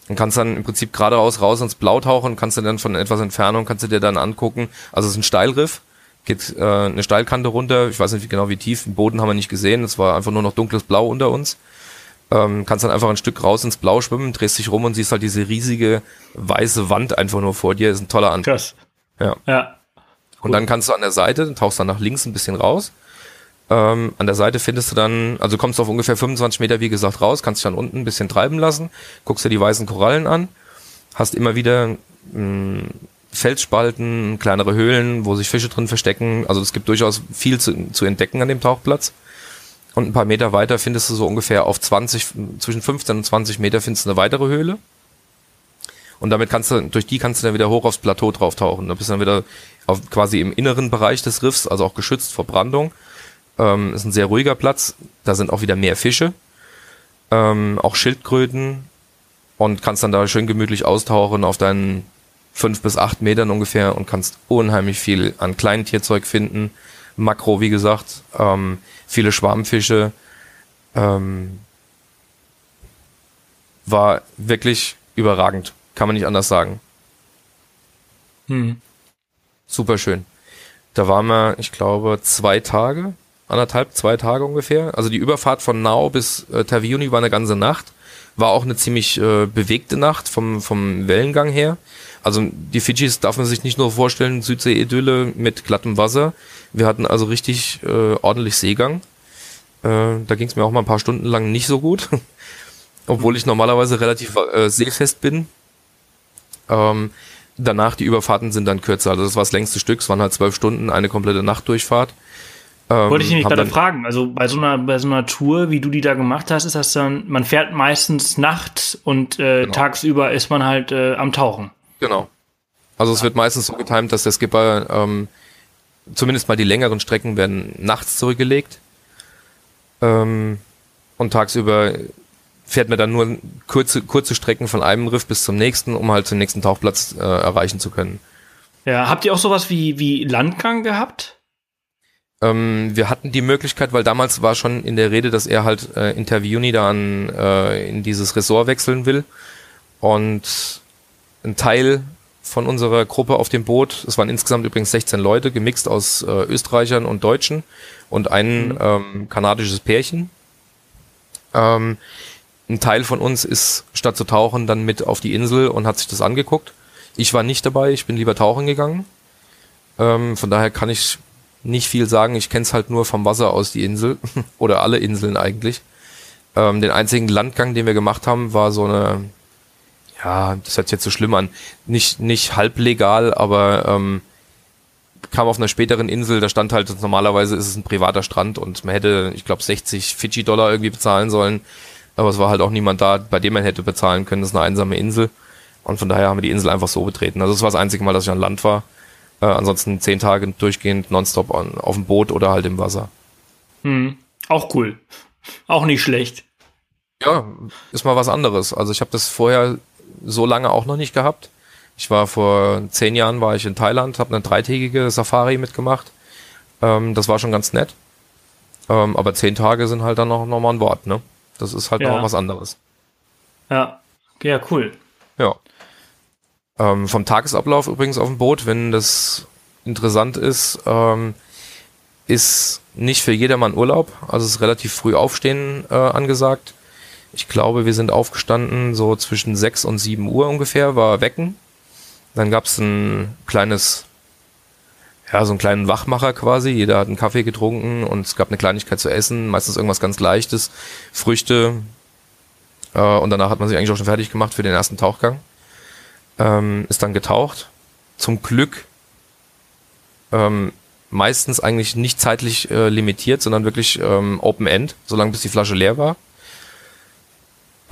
Und kannst dann im Prinzip geradeaus raus ins Blau tauchen, kannst du dann von etwas Entfernung, kannst du dir dann angucken. Also es ist ein Steilriff, geht äh, eine Steilkante runter, ich weiß nicht genau wie tief, den Boden haben wir nicht gesehen, es war einfach nur noch dunkles Blau unter uns. Ähm, kannst dann einfach ein Stück raus ins Blau schwimmen, drehst dich rum und siehst halt diese riesige weiße Wand einfach nur vor dir. Ist ein toller Anblick. Krass. Ja. ja. Und dann kannst du an der Seite, tauchst dann nach links ein bisschen raus. Ähm, an der Seite findest du dann, also kommst du auf ungefähr 25 Meter, wie gesagt, raus, kannst dich dann unten ein bisschen treiben lassen, guckst dir die weißen Korallen an, hast immer wieder mh, hm, Felsspalten, kleinere Höhlen, wo sich Fische drin verstecken. Also es gibt durchaus viel zu, zu entdecken an dem Tauchplatz. Und ein paar Meter weiter findest du so ungefähr auf 20, zwischen 15 und 20 Meter findest du eine weitere Höhle. Und damit kannst du, durch die kannst du dann wieder hoch aufs Plateau drauf tauchen. Da bist du dann wieder auf, quasi im inneren Bereich des Riffs, also auch geschützt vor Brandung. Ähm, ist ein sehr ruhiger Platz. Da sind auch wieder mehr Fische. Ähm, auch Schildkröten. Und kannst dann da schön gemütlich austauchen auf deinen fünf bis acht Metern ungefähr und kannst unheimlich viel an kleinen Tierzeug finden. Makro, wie gesagt, ähm, viele Schwarmfische. Ähm, war wirklich überragend, kann man nicht anders sagen. Hm. Super schön. Da waren wir, ich glaube, zwei Tage, anderthalb, zwei Tage ungefähr. Also die Überfahrt von Nau bis äh, Taviuni war eine ganze Nacht. War auch eine ziemlich äh, bewegte Nacht vom, vom Wellengang her. Also die Fidschis darf man sich nicht nur vorstellen, Südsee-Idylle mit glattem Wasser. Wir hatten also richtig äh, ordentlich Seegang. Äh, da ging es mir auch mal ein paar Stunden lang nicht so gut. Obwohl ich normalerweise relativ äh, seefest bin. Ähm, danach die Überfahrten sind dann kürzer. Also das war das längste Stück. Es waren halt zwölf Stunden, eine komplette Nachtdurchfahrt. Ähm, Wollte ich nämlich gerade fragen. Also bei so einer bei so einer Tour, wie du die da gemacht hast, ist das dann, man fährt meistens nachts und äh, genau. tagsüber ist man halt äh, am Tauchen. Genau. Also es wird meistens so getimt, dass der Skipper ähm, zumindest mal die längeren Strecken werden nachts zurückgelegt. Ähm, und tagsüber fährt man dann nur kurze, kurze Strecken von einem Riff bis zum nächsten, um halt den nächsten Tauchplatz äh, erreichen zu können. Ja, habt ihr auch sowas wie, wie Landgang gehabt? Ähm, wir hatten die Möglichkeit, weil damals war schon in der Rede, dass er halt äh, Interviewni da an, äh, in dieses Ressort wechseln will. Und ein Teil von unserer Gruppe auf dem Boot, es waren insgesamt übrigens 16 Leute, gemixt aus äh, Österreichern und Deutschen und ein mhm. ähm, kanadisches Pärchen. Ähm, ein Teil von uns ist statt zu tauchen dann mit auf die Insel und hat sich das angeguckt. Ich war nicht dabei, ich bin lieber tauchen gegangen. Ähm, von daher kann ich nicht viel sagen. Ich kenne es halt nur vom Wasser aus die Insel oder alle Inseln eigentlich. Ähm, den einzigen Landgang, den wir gemacht haben, war so eine, ja, das hört sich jetzt so schlimm an, nicht nicht halblegal, aber ähm, kam auf einer späteren Insel, da stand halt, normalerweise ist es ein privater Strand und man hätte, ich glaube, 60 Fidschi-Dollar irgendwie bezahlen sollen. Aber es war halt auch niemand da, bei dem man hätte bezahlen können. Das ist eine einsame Insel. Und von daher haben wir die Insel einfach so betreten. Also das war das einzige Mal, dass ich an Land war. Äh, ansonsten zehn Tage durchgehend nonstop on, auf dem Boot oder halt im Wasser. Hm. Auch cool. Auch nicht schlecht. Ja, ist mal was anderes. Also ich habe das vorher so lange auch noch nicht gehabt. Ich war vor zehn Jahren war ich in Thailand, habe eine dreitägige Safari mitgemacht. Ähm, das war schon ganz nett. Ähm, aber zehn Tage sind halt dann noch, noch mal ein Wort, ne? Das ist halt ja. noch was anderes. Ja, ja, cool. Ja. Ähm, vom Tagesablauf übrigens auf dem Boot, wenn das interessant ist, ähm, ist nicht für jedermann Urlaub. Also es ist relativ früh aufstehen äh, angesagt. Ich glaube, wir sind aufgestanden so zwischen 6 und 7 Uhr ungefähr, war Wecken. Dann gab es ein kleines, ja, so einen kleinen Wachmacher quasi. Jeder hat einen Kaffee getrunken und es gab eine Kleinigkeit zu essen, meistens irgendwas ganz Leichtes, Früchte. Äh, und danach hat man sich eigentlich auch schon fertig gemacht für den ersten Tauchgang. Ähm, ist dann getaucht. Zum Glück ähm, meistens eigentlich nicht zeitlich äh, limitiert, sondern wirklich ähm, Open End, solange bis die Flasche leer war.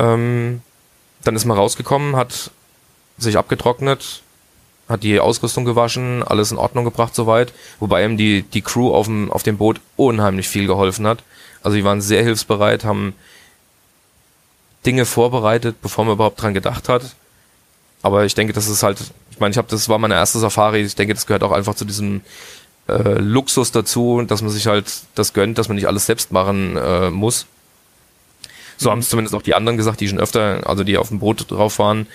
Ähm, dann ist man rausgekommen, hat sich abgetrocknet, hat die Ausrüstung gewaschen, alles in Ordnung gebracht soweit, wobei ihm die, die Crew auf dem, auf dem Boot unheimlich viel geholfen hat. Also die waren sehr hilfsbereit, haben Dinge vorbereitet, bevor man überhaupt dran gedacht hat. Aber ich denke, das ist halt, ich meine, ich habe, das war meine erste Safari, ich denke, das gehört auch einfach zu diesem äh, Luxus dazu, dass man sich halt das gönnt, dass man nicht alles selbst machen äh, muss. So haben es zumindest auch die anderen gesagt, die schon öfter, also die auf dem Boot drauf waren,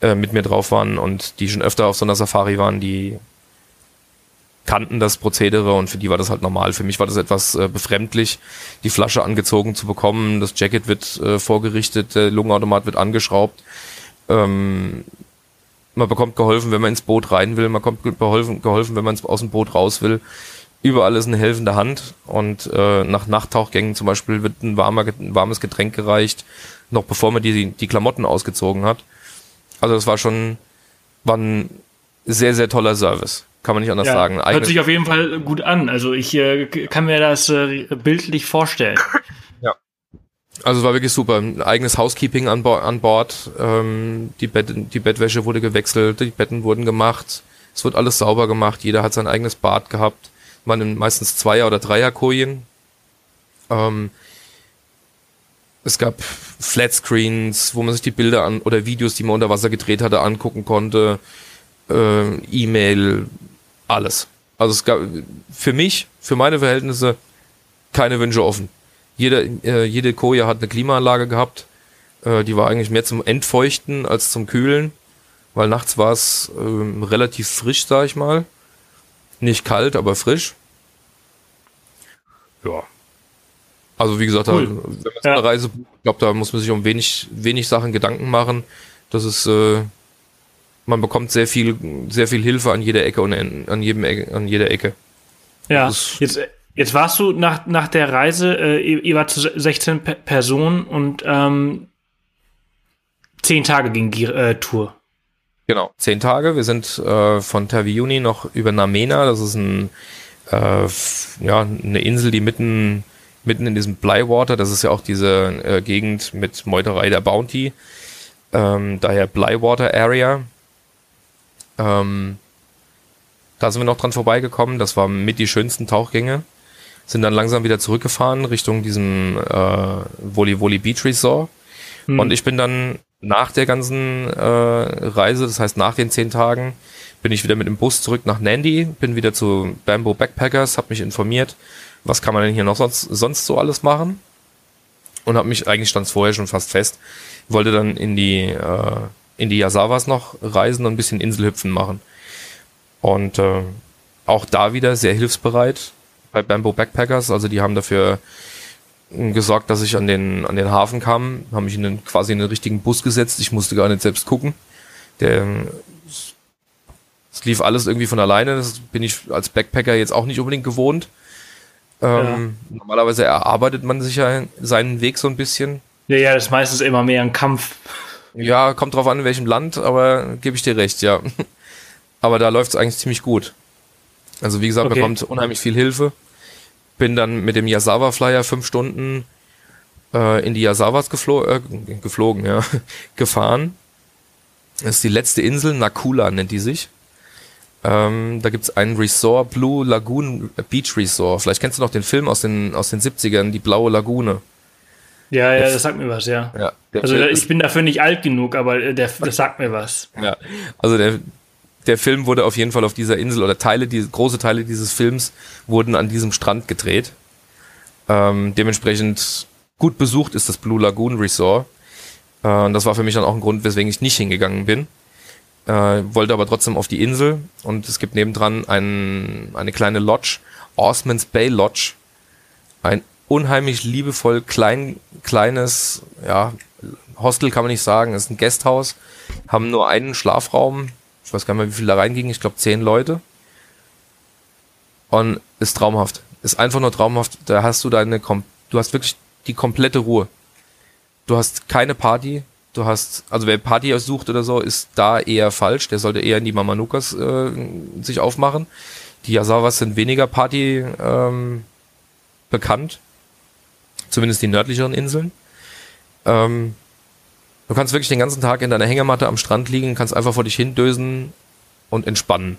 äh, mit mir drauf waren und die schon öfter auf so einer Safari waren, die kannten das Prozedere und für die war das halt normal. Für mich war das etwas äh, befremdlich, die Flasche angezogen zu bekommen, das Jacket wird äh, vorgerichtet, der Lungenautomat wird angeschraubt. Ähm, man bekommt geholfen, wenn man ins Boot rein will, man kommt geholfen, geholfen wenn man aus dem Boot raus will. Überall ist eine helfende Hand und äh, nach Nachttauchgängen zum Beispiel wird ein, warmer, ein warmes Getränk gereicht, noch bevor man die, die Klamotten ausgezogen hat. Also das war schon, war ein sehr, sehr toller Service. Kann man nicht anders ja, sagen. Eigene hört sich auf jeden Fall gut an. Also ich äh, kann mir das äh, bildlich vorstellen. Ja. Also es war wirklich super. Ein eigenes Housekeeping an, Bo an Bord. Ähm, die, Bett die Bettwäsche wurde gewechselt, die Betten wurden gemacht. Es wird alles sauber gemacht. Jeder hat sein eigenes Bad gehabt. Man in meistens Zweier- oder Dreierkojen. Ähm, es gab Flatscreens, wo man sich die Bilder an oder Videos, die man unter Wasser gedreht hatte, angucken konnte. Äh, E-Mail, alles. Also es gab für mich, für meine Verhältnisse, keine Wünsche offen. Jede, äh, jede Koje hat eine Klimaanlage gehabt. Äh, die war eigentlich mehr zum Entfeuchten als zum Kühlen, weil nachts war es äh, relativ frisch, sag ich mal. Nicht kalt, aber frisch. Ja, also wie gesagt, cool. wenn man so eine Reise ich glaube, da muss man sich um wenig, wenig Sachen Gedanken machen. Das ist, äh, man bekommt sehr viel, sehr viel Hilfe an jeder Ecke und an jedem an jeder Ecke. Ja, jetzt, jetzt warst du nach, nach der Reise, äh, ihr, wart 16 P Personen und ähm, 10 Tage ging die äh, Tour. Genau, 10 Tage. Wir sind äh, von Taviuni noch über Namena, das ist ein, äh, ja, eine Insel, die mitten mitten in diesem Blywater, das ist ja auch diese äh, Gegend mit Meuterei der Bounty, ähm, daher Blywater Area. Ähm, da sind wir noch dran vorbeigekommen, das waren mit die schönsten Tauchgänge. Sind dann langsam wieder zurückgefahren Richtung diesem äh, Woli Woli Beach Resort. Hm. Und ich bin dann nach der ganzen äh, Reise, das heißt nach den zehn Tagen, bin ich wieder mit dem Bus zurück nach Nandi, bin wieder zu Bamboo Backpackers, habe mich informiert, was kann man denn hier noch sonst, sonst so alles machen? Und habe mich, eigentlich stand vorher schon fast fest, wollte dann in die, äh, in die Yasawas noch reisen und ein bisschen Inselhüpfen machen. Und äh, auch da wieder sehr hilfsbereit bei Bamboo Backpackers. Also die haben dafür gesorgt, dass ich an den, an den Hafen kam, haben mich in den, quasi in den richtigen Bus gesetzt. Ich musste gar nicht selbst gucken. Der, es lief alles irgendwie von alleine. Das bin ich als Backpacker jetzt auch nicht unbedingt gewohnt. Ähm, ja. Normalerweise erarbeitet man sich ja seinen Weg so ein bisschen. Ja, ja, das ist meistens immer mehr ein Kampf. Ja, kommt drauf an, in welchem Land, aber gebe ich dir recht, ja. Aber da läuft es eigentlich ziemlich gut. Also wie gesagt, okay. bekommt unheimlich viel Hilfe. Bin dann mit dem Yasawa Flyer fünf Stunden äh, in die Yasawas geflo äh, geflogen, ja, gefahren. Das ist die letzte Insel, Nakula nennt die sich. Ähm, da gibt's einen Resort, Blue Lagoon Beach Resort. Vielleicht kennst du noch den Film aus den, aus den 70ern, die Blaue Lagune. Ja, ja, das sagt mir was, ja. ja also ich bin dafür nicht alt genug, aber der, das sagt mir was. Ja, also der, der Film wurde auf jeden Fall auf dieser Insel oder Teile, die, große Teile dieses Films wurden an diesem Strand gedreht. Ähm, dementsprechend gut besucht ist das Blue Lagoon Resort. Äh, das war für mich dann auch ein Grund, weswegen ich nicht hingegangen bin. Äh, wollte aber trotzdem auf die Insel und es gibt nebendran ein, eine kleine Lodge, Osman's Bay Lodge. Ein unheimlich liebevoll klein, kleines, ja, Hostel kann man nicht sagen, ist ein Gasthaus, haben nur einen Schlafraum, ich weiß gar nicht mehr, wie viel da reinging, ich glaube zehn Leute. Und ist traumhaft. Ist einfach nur traumhaft. Da hast du deine, du hast wirklich die komplette Ruhe. Du hast keine Party. Du hast, also wer Party sucht oder so, ist da eher falsch. Der sollte eher in die Mamanukas äh, sich aufmachen. Die Yasawas sind weniger Party ähm, bekannt. Zumindest die nördlicheren Inseln. Ähm, du kannst wirklich den ganzen Tag in deiner Hängematte am Strand liegen, kannst einfach vor dich hindösen und entspannen.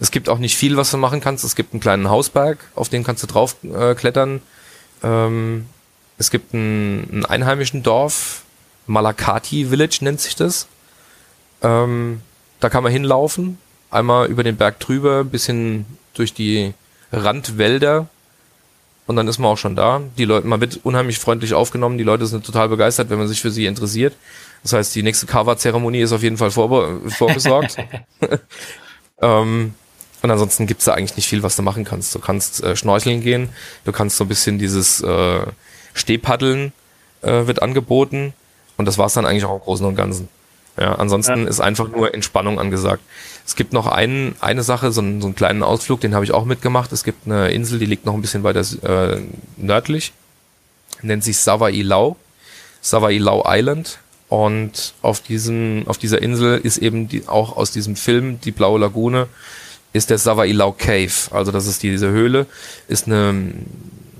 Es gibt auch nicht viel, was du machen kannst. Es gibt einen kleinen Hausberg, auf den kannst du drauf äh, klettern. Ähm, es gibt einen, einen, einheimischen Dorf, Malakati Village nennt sich das. Ähm, da kann man hinlaufen, einmal über den Berg drüber, ein bisschen durch die Randwälder und dann ist man auch schon da. Die Leute, man wird unheimlich freundlich aufgenommen. Die Leute sind total begeistert, wenn man sich für sie interessiert. Das heißt, die nächste Cover-Zeremonie ist auf jeden Fall vorbe vorbesorgt. ähm, und ansonsten gibt's da eigentlich nicht viel, was du machen kannst. Du kannst äh, schnorcheln gehen, du kannst so ein bisschen dieses äh, Stehpaddeln äh, wird angeboten. Und das war's dann eigentlich auch im Großen und Ganzen. Ja, ansonsten ja. ist einfach nur Entspannung angesagt. Es gibt noch einen, eine Sache, so einen, so einen kleinen Ausflug, den habe ich auch mitgemacht. Es gibt eine Insel, die liegt noch ein bisschen weiter äh, nördlich, nennt sich Savailau, Savailau Island. Und auf diesem, auf dieser Insel ist eben die, auch aus diesem Film Die Blaue Lagune ist der Savailau Cave. Also das ist die, diese Höhle, ist eine,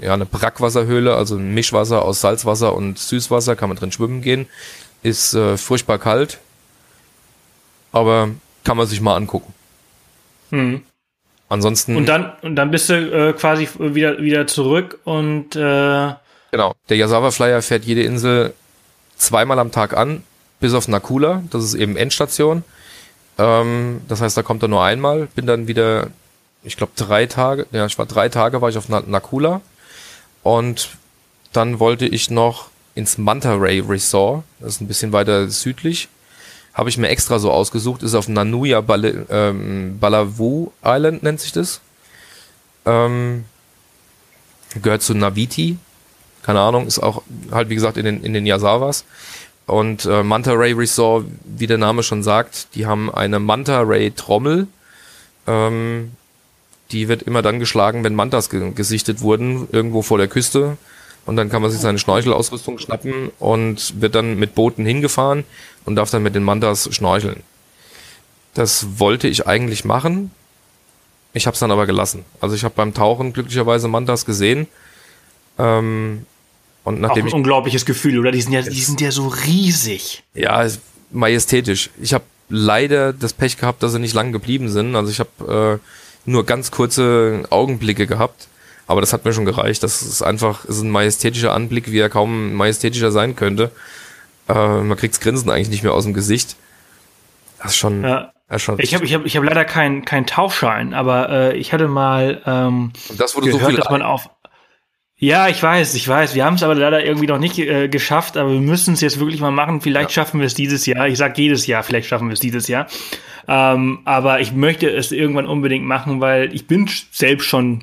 ja, eine Brackwasserhöhle, also ein Mischwasser aus Salzwasser und Süßwasser, kann man drin schwimmen gehen. Ist äh, furchtbar kalt, aber kann man sich mal angucken. Hm. Ansonsten. Und dann, und dann bist du äh, quasi wieder, wieder zurück und äh Genau. Der Yasawa Flyer fährt jede Insel zweimal am Tag an, bis auf Nakula. Das ist eben Endstation. Ähm, das heißt, da kommt er nur einmal. Bin dann wieder, ich glaube, drei Tage, ja, ich war drei Tage, war ich auf Nakula. Und dann wollte ich noch ins Manta Ray Resort. Das ist ein bisschen weiter südlich habe ich mir extra so ausgesucht, ist auf Nanuya Bal ähm, Balawu Island, nennt sich das. Ähm, gehört zu Naviti. Keine Ahnung, ist auch halt wie gesagt in den, in den Yasawas. Und äh, Manta Ray Resort, wie der Name schon sagt, die haben eine Manta Ray Trommel. Ähm, die wird immer dann geschlagen, wenn Mantas ge gesichtet wurden, irgendwo vor der Küste und dann kann man sich seine Schnorchelausrüstung schnappen und wird dann mit Booten hingefahren und darf dann mit den Mantas schnorcheln. Das wollte ich eigentlich machen. Ich habe es dann aber gelassen. Also ich habe beim Tauchen glücklicherweise Mantas gesehen. Ähm, und nachdem Auch ein unglaubliches Gefühl, oder? Die sind ja, die sind ja so riesig. Ja, majestätisch. Ich habe leider das Pech gehabt, dass sie nicht lang geblieben sind. Also ich habe äh, nur ganz kurze Augenblicke gehabt. Aber das hat mir schon gereicht. Das ist einfach ist ein majestätischer Anblick, wie er kaum majestätischer sein könnte. Äh, man kriegt's Grinsen eigentlich nicht mehr aus dem Gesicht. Das ist schon. Ja. Das ist schon ich habe ich hab, ich hab leider keinen kein Tauchschein, aber äh, ich hatte mal ähm, das, gehört, so dass man auf Ja, ich weiß, ich weiß. Wir haben es aber leider irgendwie noch nicht äh, geschafft, aber wir müssen es jetzt wirklich mal machen. Vielleicht ja. schaffen wir es dieses Jahr. Ich sage jedes Jahr, vielleicht schaffen wir es dieses Jahr. Ähm, aber ich möchte es irgendwann unbedingt machen, weil ich bin selbst schon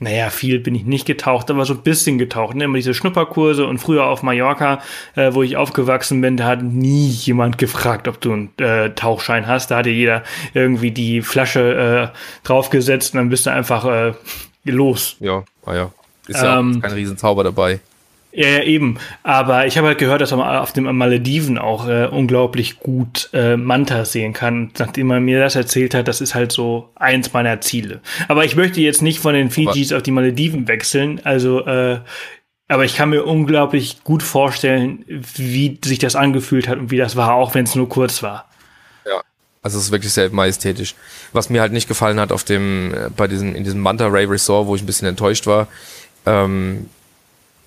naja, viel bin ich nicht getaucht, aber so ein bisschen getaucht. Ne? Immer diese Schnupperkurse und früher auf Mallorca, äh, wo ich aufgewachsen bin, da hat nie jemand gefragt, ob du einen äh, Tauchschein hast. Da hatte jeder irgendwie die Flasche äh, draufgesetzt und dann bist du einfach äh, los. Ja, ah ja. Ist ja ähm, kein Riesenzauber dabei. Ja, ja, eben. Aber ich habe halt gehört, dass man auf dem Malediven auch äh, unglaublich gut äh, Manta sehen kann. nachdem man mir das erzählt hat, das ist halt so eins meiner Ziele. Aber ich möchte jetzt nicht von den Fijis auf die Malediven wechseln. Also, äh, aber ich kann mir unglaublich gut vorstellen, wie sich das angefühlt hat und wie das war, auch wenn es nur kurz war. Ja, also es ist wirklich sehr majestätisch. Was mir halt nicht gefallen hat auf dem, äh, bei diesem, in diesem Manta Ray Resort, wo ich ein bisschen enttäuscht war, ähm,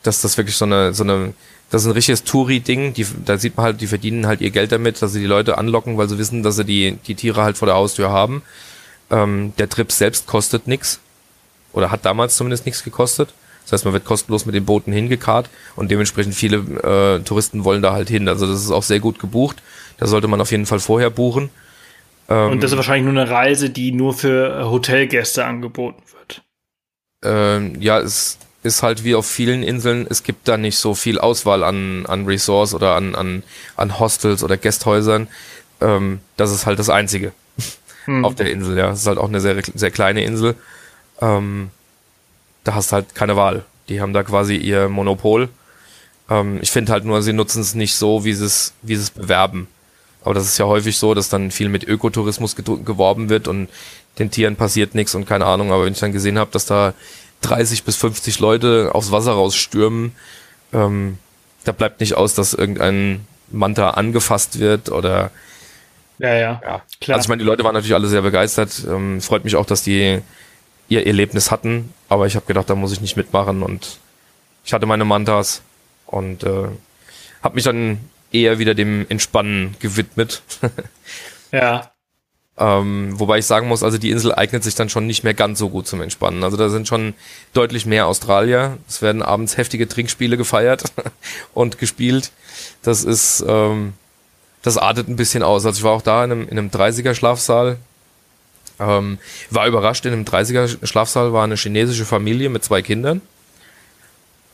dass das wirklich so eine, so eine, das ist ein richtiges Touri-Ding. Die, da sieht man halt, die verdienen halt ihr Geld damit, dass sie die Leute anlocken, weil sie wissen, dass sie die, die Tiere halt vor der Haustür haben. Ähm, der Trip selbst kostet nichts. Oder hat damals zumindest nichts gekostet. Das heißt, man wird kostenlos mit den Booten hingekarrt und dementsprechend viele äh, Touristen wollen da halt hin. Also das ist auch sehr gut gebucht. Da sollte man auf jeden Fall vorher buchen. Ähm, und das ist wahrscheinlich nur eine Reise, die nur für Hotelgäste angeboten wird. Ähm, ja, es ist halt wie auf vielen Inseln, es gibt da nicht so viel Auswahl an, an Resorts oder an, an, an Hostels oder Gästhäusern. Ähm, das ist halt das Einzige hm. auf der Insel, ja. Es ist halt auch eine sehr, sehr kleine Insel. Ähm, da hast halt keine Wahl. Die haben da quasi ihr Monopol. Ähm, ich finde halt nur, sie nutzen es nicht so, wie sie es, wie sie es bewerben. Aber das ist ja häufig so, dass dann viel mit Ökotourismus geworben wird und den Tieren passiert nichts und keine Ahnung. Aber wenn ich dann gesehen habe, dass da 30 bis 50 Leute aufs Wasser rausstürmen, ähm, da bleibt nicht aus, dass irgendein Manta angefasst wird oder ja, ja, ja. klar. Also ich meine, die Leute waren natürlich alle sehr begeistert. Ähm, freut mich auch, dass die ihr Erlebnis hatten, aber ich habe gedacht, da muss ich nicht mitmachen und ich hatte meine Mantas und äh, habe mich dann eher wieder dem Entspannen gewidmet. ja. Ähm, wobei ich sagen muss, also die Insel eignet sich dann schon nicht mehr ganz so gut zum Entspannen. Also da sind schon deutlich mehr Australier. Es werden abends heftige Trinkspiele gefeiert und gespielt. Das ist, ähm, das artet ein bisschen aus. Also ich war auch da in einem, in einem 30er Schlafsaal. Ähm, war überrascht, in einem 30er Schlafsaal war eine chinesische Familie mit zwei Kindern.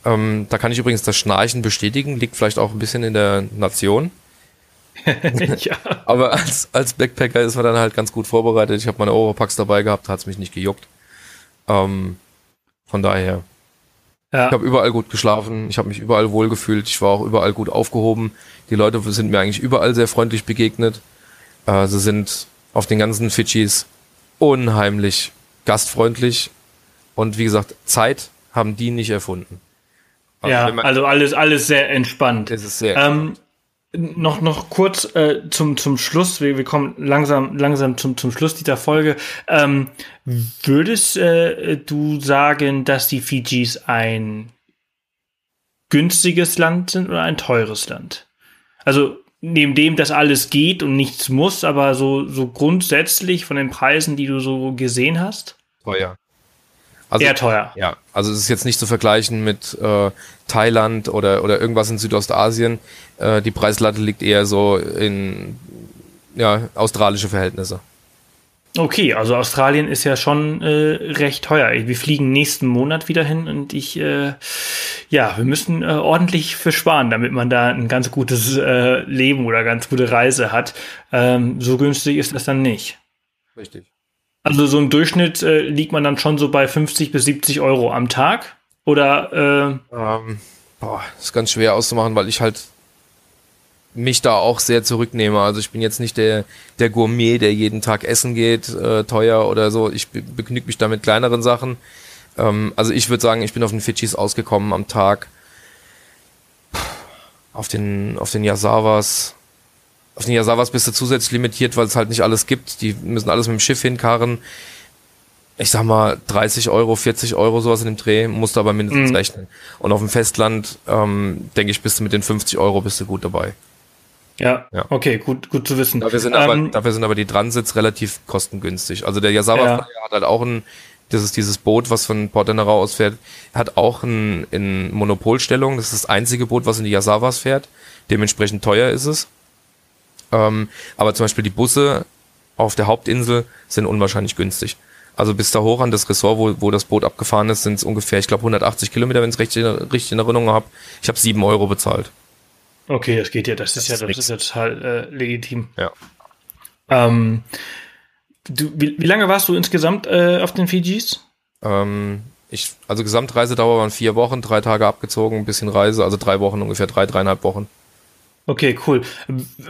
Ähm, da kann ich übrigens das Schnarchen bestätigen, liegt vielleicht auch ein bisschen in der Nation. ja. Aber als, als Backpacker ist man dann halt ganz gut vorbereitet. Ich habe meine Oropax dabei gehabt, hat es mich nicht gejuckt. Ähm, von daher. Ja. Ich habe überall gut geschlafen, ich habe mich überall wohl gefühlt, ich war auch überall gut aufgehoben. Die Leute sind mir eigentlich überall sehr freundlich begegnet. Äh, sie sind auf den ganzen Fidschis unheimlich gastfreundlich. Und wie gesagt, Zeit haben die nicht erfunden. Also ja, also alles, alles sehr entspannt. Es ist sehr ähm, noch, noch kurz äh, zum, zum Schluss, wir, wir kommen langsam, langsam zum, zum Schluss dieser Folge. Ähm, würdest äh, du sagen, dass die Fijis ein günstiges Land sind oder ein teures Land? Also neben dem, dass alles geht und nichts muss, aber so, so grundsätzlich von den Preisen, die du so gesehen hast? Teuer. Also, Sehr teuer. Ja, also es ist jetzt nicht zu vergleichen mit äh, Thailand oder, oder irgendwas in Südostasien. Äh, die Preislatte liegt eher so in ja, australische Verhältnisse. Okay, also Australien ist ja schon äh, recht teuer. Wir fliegen nächsten Monat wieder hin und ich, äh, ja, wir müssen äh, ordentlich versparen, damit man da ein ganz gutes äh, Leben oder ganz gute Reise hat. Ähm, so günstig ist das dann nicht. Richtig. Also so im Durchschnitt äh, liegt man dann schon so bei 50 bis 70 Euro am Tag? Oder äh ähm, boah, ist ganz schwer auszumachen, weil ich halt mich da auch sehr zurücknehme. Also ich bin jetzt nicht der, der Gourmet, der jeden Tag essen geht, äh, teuer oder so. Ich be begnüge mich da mit kleineren Sachen. Ähm, also ich würde sagen, ich bin auf den Fidschis ausgekommen am Tag. Auf den, auf den Yasawas auf den Yasawas bist du zusätzlich limitiert, weil es halt nicht alles gibt. Die müssen alles mit dem Schiff hinkarren. Ich sag mal 30 Euro, 40 Euro sowas in dem Dreh, musst du aber mindestens mhm. rechnen. Und auf dem Festland, ähm, denke ich, bist du mit den 50 Euro bist du gut dabei. Ja, ja. okay, gut, gut zu wissen. Dafür sind, ähm, aber, dafür sind aber die Transits relativ kostengünstig. Also der Yasawa ja. hat halt auch einen, Das ist dieses Boot, was von Port Denarau aus fährt. Hat auch ein, in Monopolstellung. Das ist das einzige Boot, was in die Yasawas fährt. Dementsprechend teuer ist es. Ähm, aber zum Beispiel die Busse auf der Hauptinsel sind unwahrscheinlich günstig. Also bis da hoch an das Ressort, wo, wo das Boot abgefahren ist, sind es ungefähr, ich glaube, 180 Kilometer, wenn ich es richtig, richtig in Erinnerung habe. Ich habe sieben Euro bezahlt. Okay, das geht ja, das, das ist ja, das ist ja total äh, legitim. Ja. Ähm, du, wie, wie, lange warst du insgesamt äh, auf den Fijis? Ähm, ich, also Gesamtreisedauer waren vier Wochen, drei Tage abgezogen, ein bisschen Reise, also drei Wochen, ungefähr drei, dreieinhalb Wochen. Okay, cool.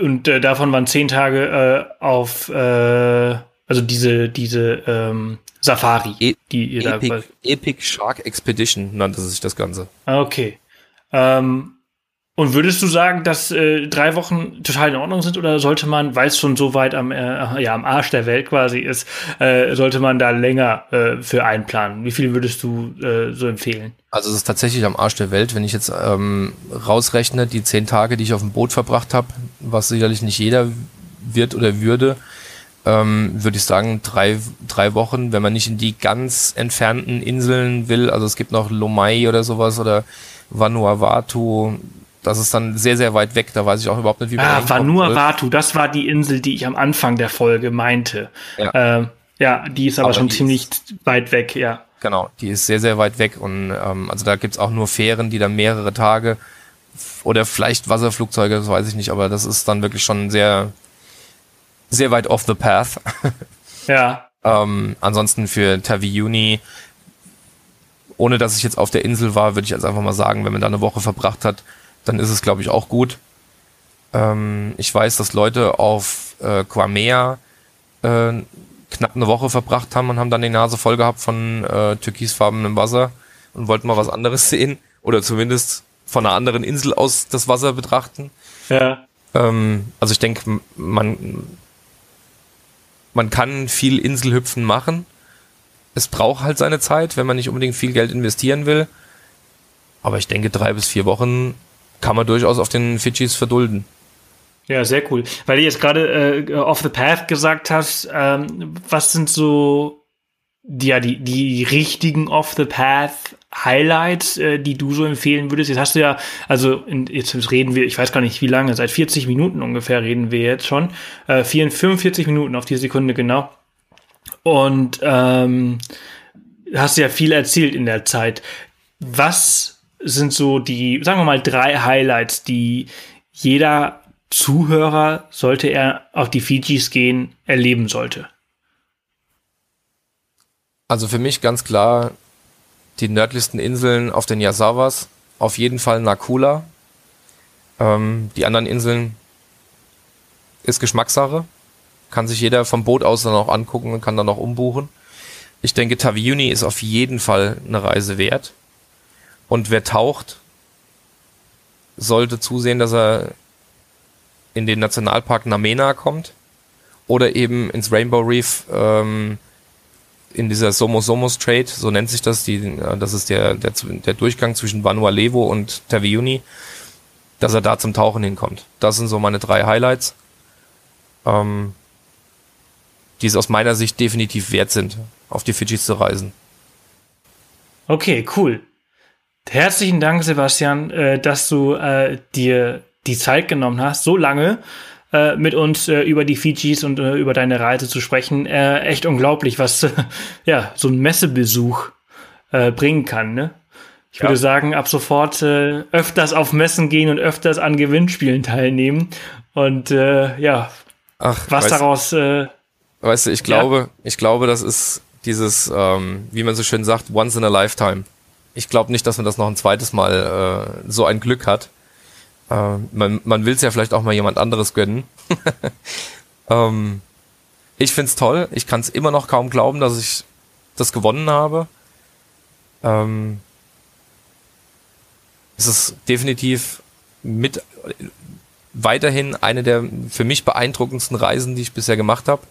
Und äh, davon waren zehn Tage äh, auf, äh, also diese, diese ähm, Safari, e die ihr Epic, da. Epic Shark Expedition nannte sich das Ganze. Ah, okay. Ähm, und würdest du sagen, dass äh, drei Wochen total in Ordnung sind oder sollte man, weil es schon so weit am, äh, ja, am Arsch der Welt quasi ist, äh, sollte man da länger äh, für einplanen? Wie viel würdest du äh, so empfehlen? Also es ist tatsächlich am Arsch der Welt, wenn ich jetzt ähm, rausrechne, die zehn Tage, die ich auf dem Boot verbracht habe, was sicherlich nicht jeder wird oder würde, ähm, würde ich sagen, drei, drei Wochen, wenn man nicht in die ganz entfernten Inseln will. Also es gibt noch Lomai oder sowas oder Vanuatu, das ist dann sehr, sehr weit weg. Da weiß ich auch überhaupt nicht, wie man Ah, Vanuatu, das war die Insel, die ich am Anfang der Folge meinte. Ja, ähm, ja die ist aber, aber schon ziemlich weit weg, ja. Genau, die ist sehr, sehr weit weg. Und ähm, also da gibt's auch nur Fähren, die dann mehrere Tage oder vielleicht Wasserflugzeuge, das weiß ich nicht, aber das ist dann wirklich schon sehr, sehr weit off the path. ja. ähm, ansonsten für Taviuni, ohne dass ich jetzt auf der Insel war, würde ich jetzt einfach mal sagen, wenn man da eine Woche verbracht hat, dann ist es, glaube ich, auch gut. Ähm, ich weiß, dass Leute auf äh, Quamea äh, knapp eine Woche verbracht haben und haben dann die Nase voll gehabt von äh, türkisfarbenem Wasser und wollten mal was anderes sehen oder zumindest von einer anderen Insel aus das Wasser betrachten. Ja. Ähm, also ich denke, man, man kann viel Inselhüpfen machen. Es braucht halt seine Zeit, wenn man nicht unbedingt viel Geld investieren will. Aber ich denke, drei bis vier Wochen kann man durchaus auf den Fidschis verdulden. Ja, sehr cool. Weil du jetzt gerade äh, off the path gesagt hast, ähm, was sind so ja, die, die richtigen off the path Highlights, äh, die du so empfehlen würdest? Jetzt hast du ja, also in, jetzt reden wir, ich weiß gar nicht wie lange, seit 40 Minuten ungefähr reden wir jetzt schon. Äh, 45 Minuten auf die Sekunde genau. Und ähm, hast ja viel erzählt in der Zeit. Was sind so die, sagen wir mal, drei Highlights, die jeder Zuhörer, sollte er auf die Fijis gehen, erleben sollte? Also für mich ganz klar die nördlichsten Inseln auf den Yasawas, auf jeden Fall Nakula. Ähm, die anderen Inseln ist Geschmackssache. Kann sich jeder vom Boot aus dann auch angucken und kann dann auch umbuchen. Ich denke, Taviuni ist auf jeden Fall eine Reise wert. Und wer taucht, sollte zusehen, dass er in den Nationalpark Namena kommt oder eben ins Rainbow Reef ähm, in dieser Somos Somos Trade, so nennt sich das, die, äh, das ist der, der, der Durchgang zwischen Vanualevo und Taviuni, dass er da zum Tauchen hinkommt. Das sind so meine drei Highlights, ähm, die es aus meiner Sicht definitiv wert sind, auf die Fidschis zu reisen. Okay, cool. Herzlichen Dank, Sebastian, äh, dass du äh, dir die Zeit genommen hast, so lange äh, mit uns äh, über die Fijis und äh, über deine Reise zu sprechen. Äh, echt unglaublich, was ja so ein Messebesuch bringen kann. Ne? Ich ja. würde sagen, ab sofort öfters auf Messen gehen und öfters an Gewinnspielen teilnehmen. Und ja, Ach, was weißt, daraus. weißt du, ich glaube, ja. ich glaube, das ist dieses, ähm, wie man so schön sagt, once in a lifetime ich glaube nicht, dass man das noch ein zweites Mal äh, so ein Glück hat. Äh, man man will es ja vielleicht auch mal jemand anderes gönnen. ähm, ich find's toll. Ich kann es immer noch kaum glauben, dass ich das gewonnen habe. Ähm, es ist definitiv mit weiterhin eine der für mich beeindruckendsten Reisen, die ich bisher gemacht habe.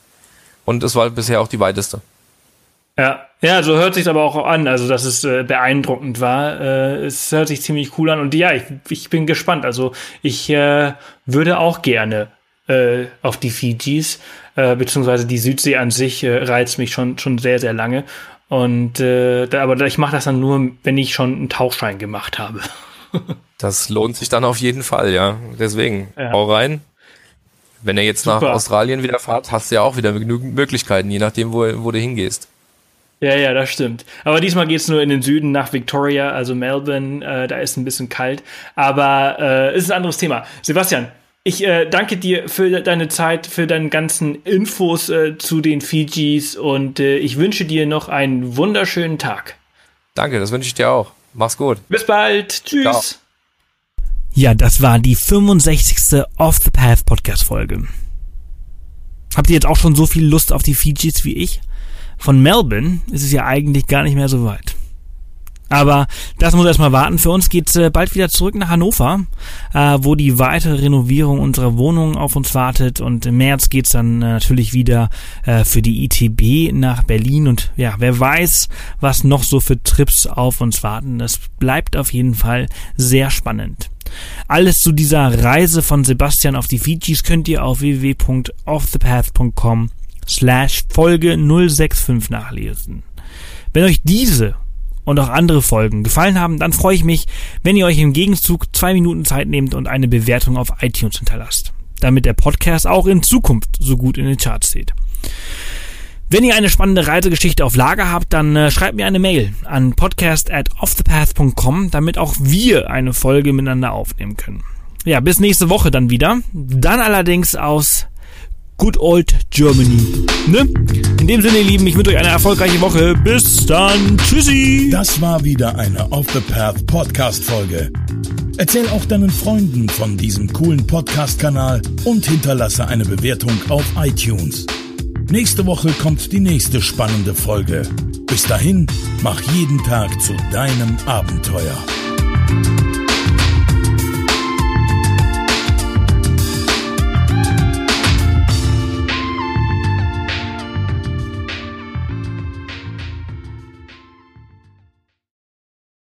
Und es war bisher auch die weiteste. Ja, ja, so hört sich aber auch an, also dass es äh, beeindruckend war. Äh, es hört sich ziemlich cool an und ja, ich, ich bin gespannt. Also ich äh, würde auch gerne äh, auf die Fijis, äh, beziehungsweise die Südsee an sich äh, reizt mich schon schon sehr sehr lange Und da, aber ich mache das dann nur, wenn ich schon einen Tauchschein gemacht habe. das lohnt sich dann auf jeden Fall, ja. Deswegen, ja. hau rein. Wenn ihr jetzt Super. nach Australien wieder fahrt, hast du ja auch wieder genügend Möglichkeiten, je nachdem, wo, wo du hingehst. Ja, ja, das stimmt. Aber diesmal geht's nur in den Süden nach Victoria, also Melbourne. Äh, da ist ein bisschen kalt. Aber äh, ist ein anderes Thema. Sebastian, ich äh, danke dir für deine Zeit, für deine ganzen Infos äh, zu den Fijis und äh, ich wünsche dir noch einen wunderschönen Tag. Danke, das wünsche ich dir auch. Mach's gut. Bis bald. Tschüss. Ciao. Ja, das war die 65. Off the Path Podcast Folge. Habt ihr jetzt auch schon so viel Lust auf die Fijis wie ich? Von Melbourne ist es ja eigentlich gar nicht mehr so weit. Aber das muss erstmal warten. Für uns geht's äh, bald wieder zurück nach Hannover, äh, wo die weitere Renovierung unserer Wohnung auf uns wartet. Und im März geht's dann äh, natürlich wieder äh, für die ITB nach Berlin. Und ja, wer weiß, was noch so für Trips auf uns warten. Das bleibt auf jeden Fall sehr spannend. Alles zu dieser Reise von Sebastian auf die Fijis könnt ihr auf www.offthepath.com slash Folge 065 nachlesen. Wenn euch diese und auch andere Folgen gefallen haben, dann freue ich mich, wenn ihr euch im Gegenzug zwei Minuten Zeit nehmt und eine Bewertung auf iTunes hinterlasst, damit der Podcast auch in Zukunft so gut in den Charts steht. Wenn ihr eine spannende Reisegeschichte auf Lager habt, dann äh, schreibt mir eine Mail an podcast at offthepath.com, damit auch wir eine Folge miteinander aufnehmen können. Ja, bis nächste Woche dann wieder. Dann allerdings aus Good Old Germany. Ne? In dem Sinne, ihr Lieben, ich wünsche euch eine erfolgreiche Woche. Bis dann. Tschüssi. Das war wieder eine Off the Path Podcast Folge. Erzähl auch deinen Freunden von diesem coolen Podcast-Kanal und hinterlasse eine Bewertung auf iTunes. Nächste Woche kommt die nächste spannende Folge. Bis dahin, mach jeden Tag zu deinem Abenteuer.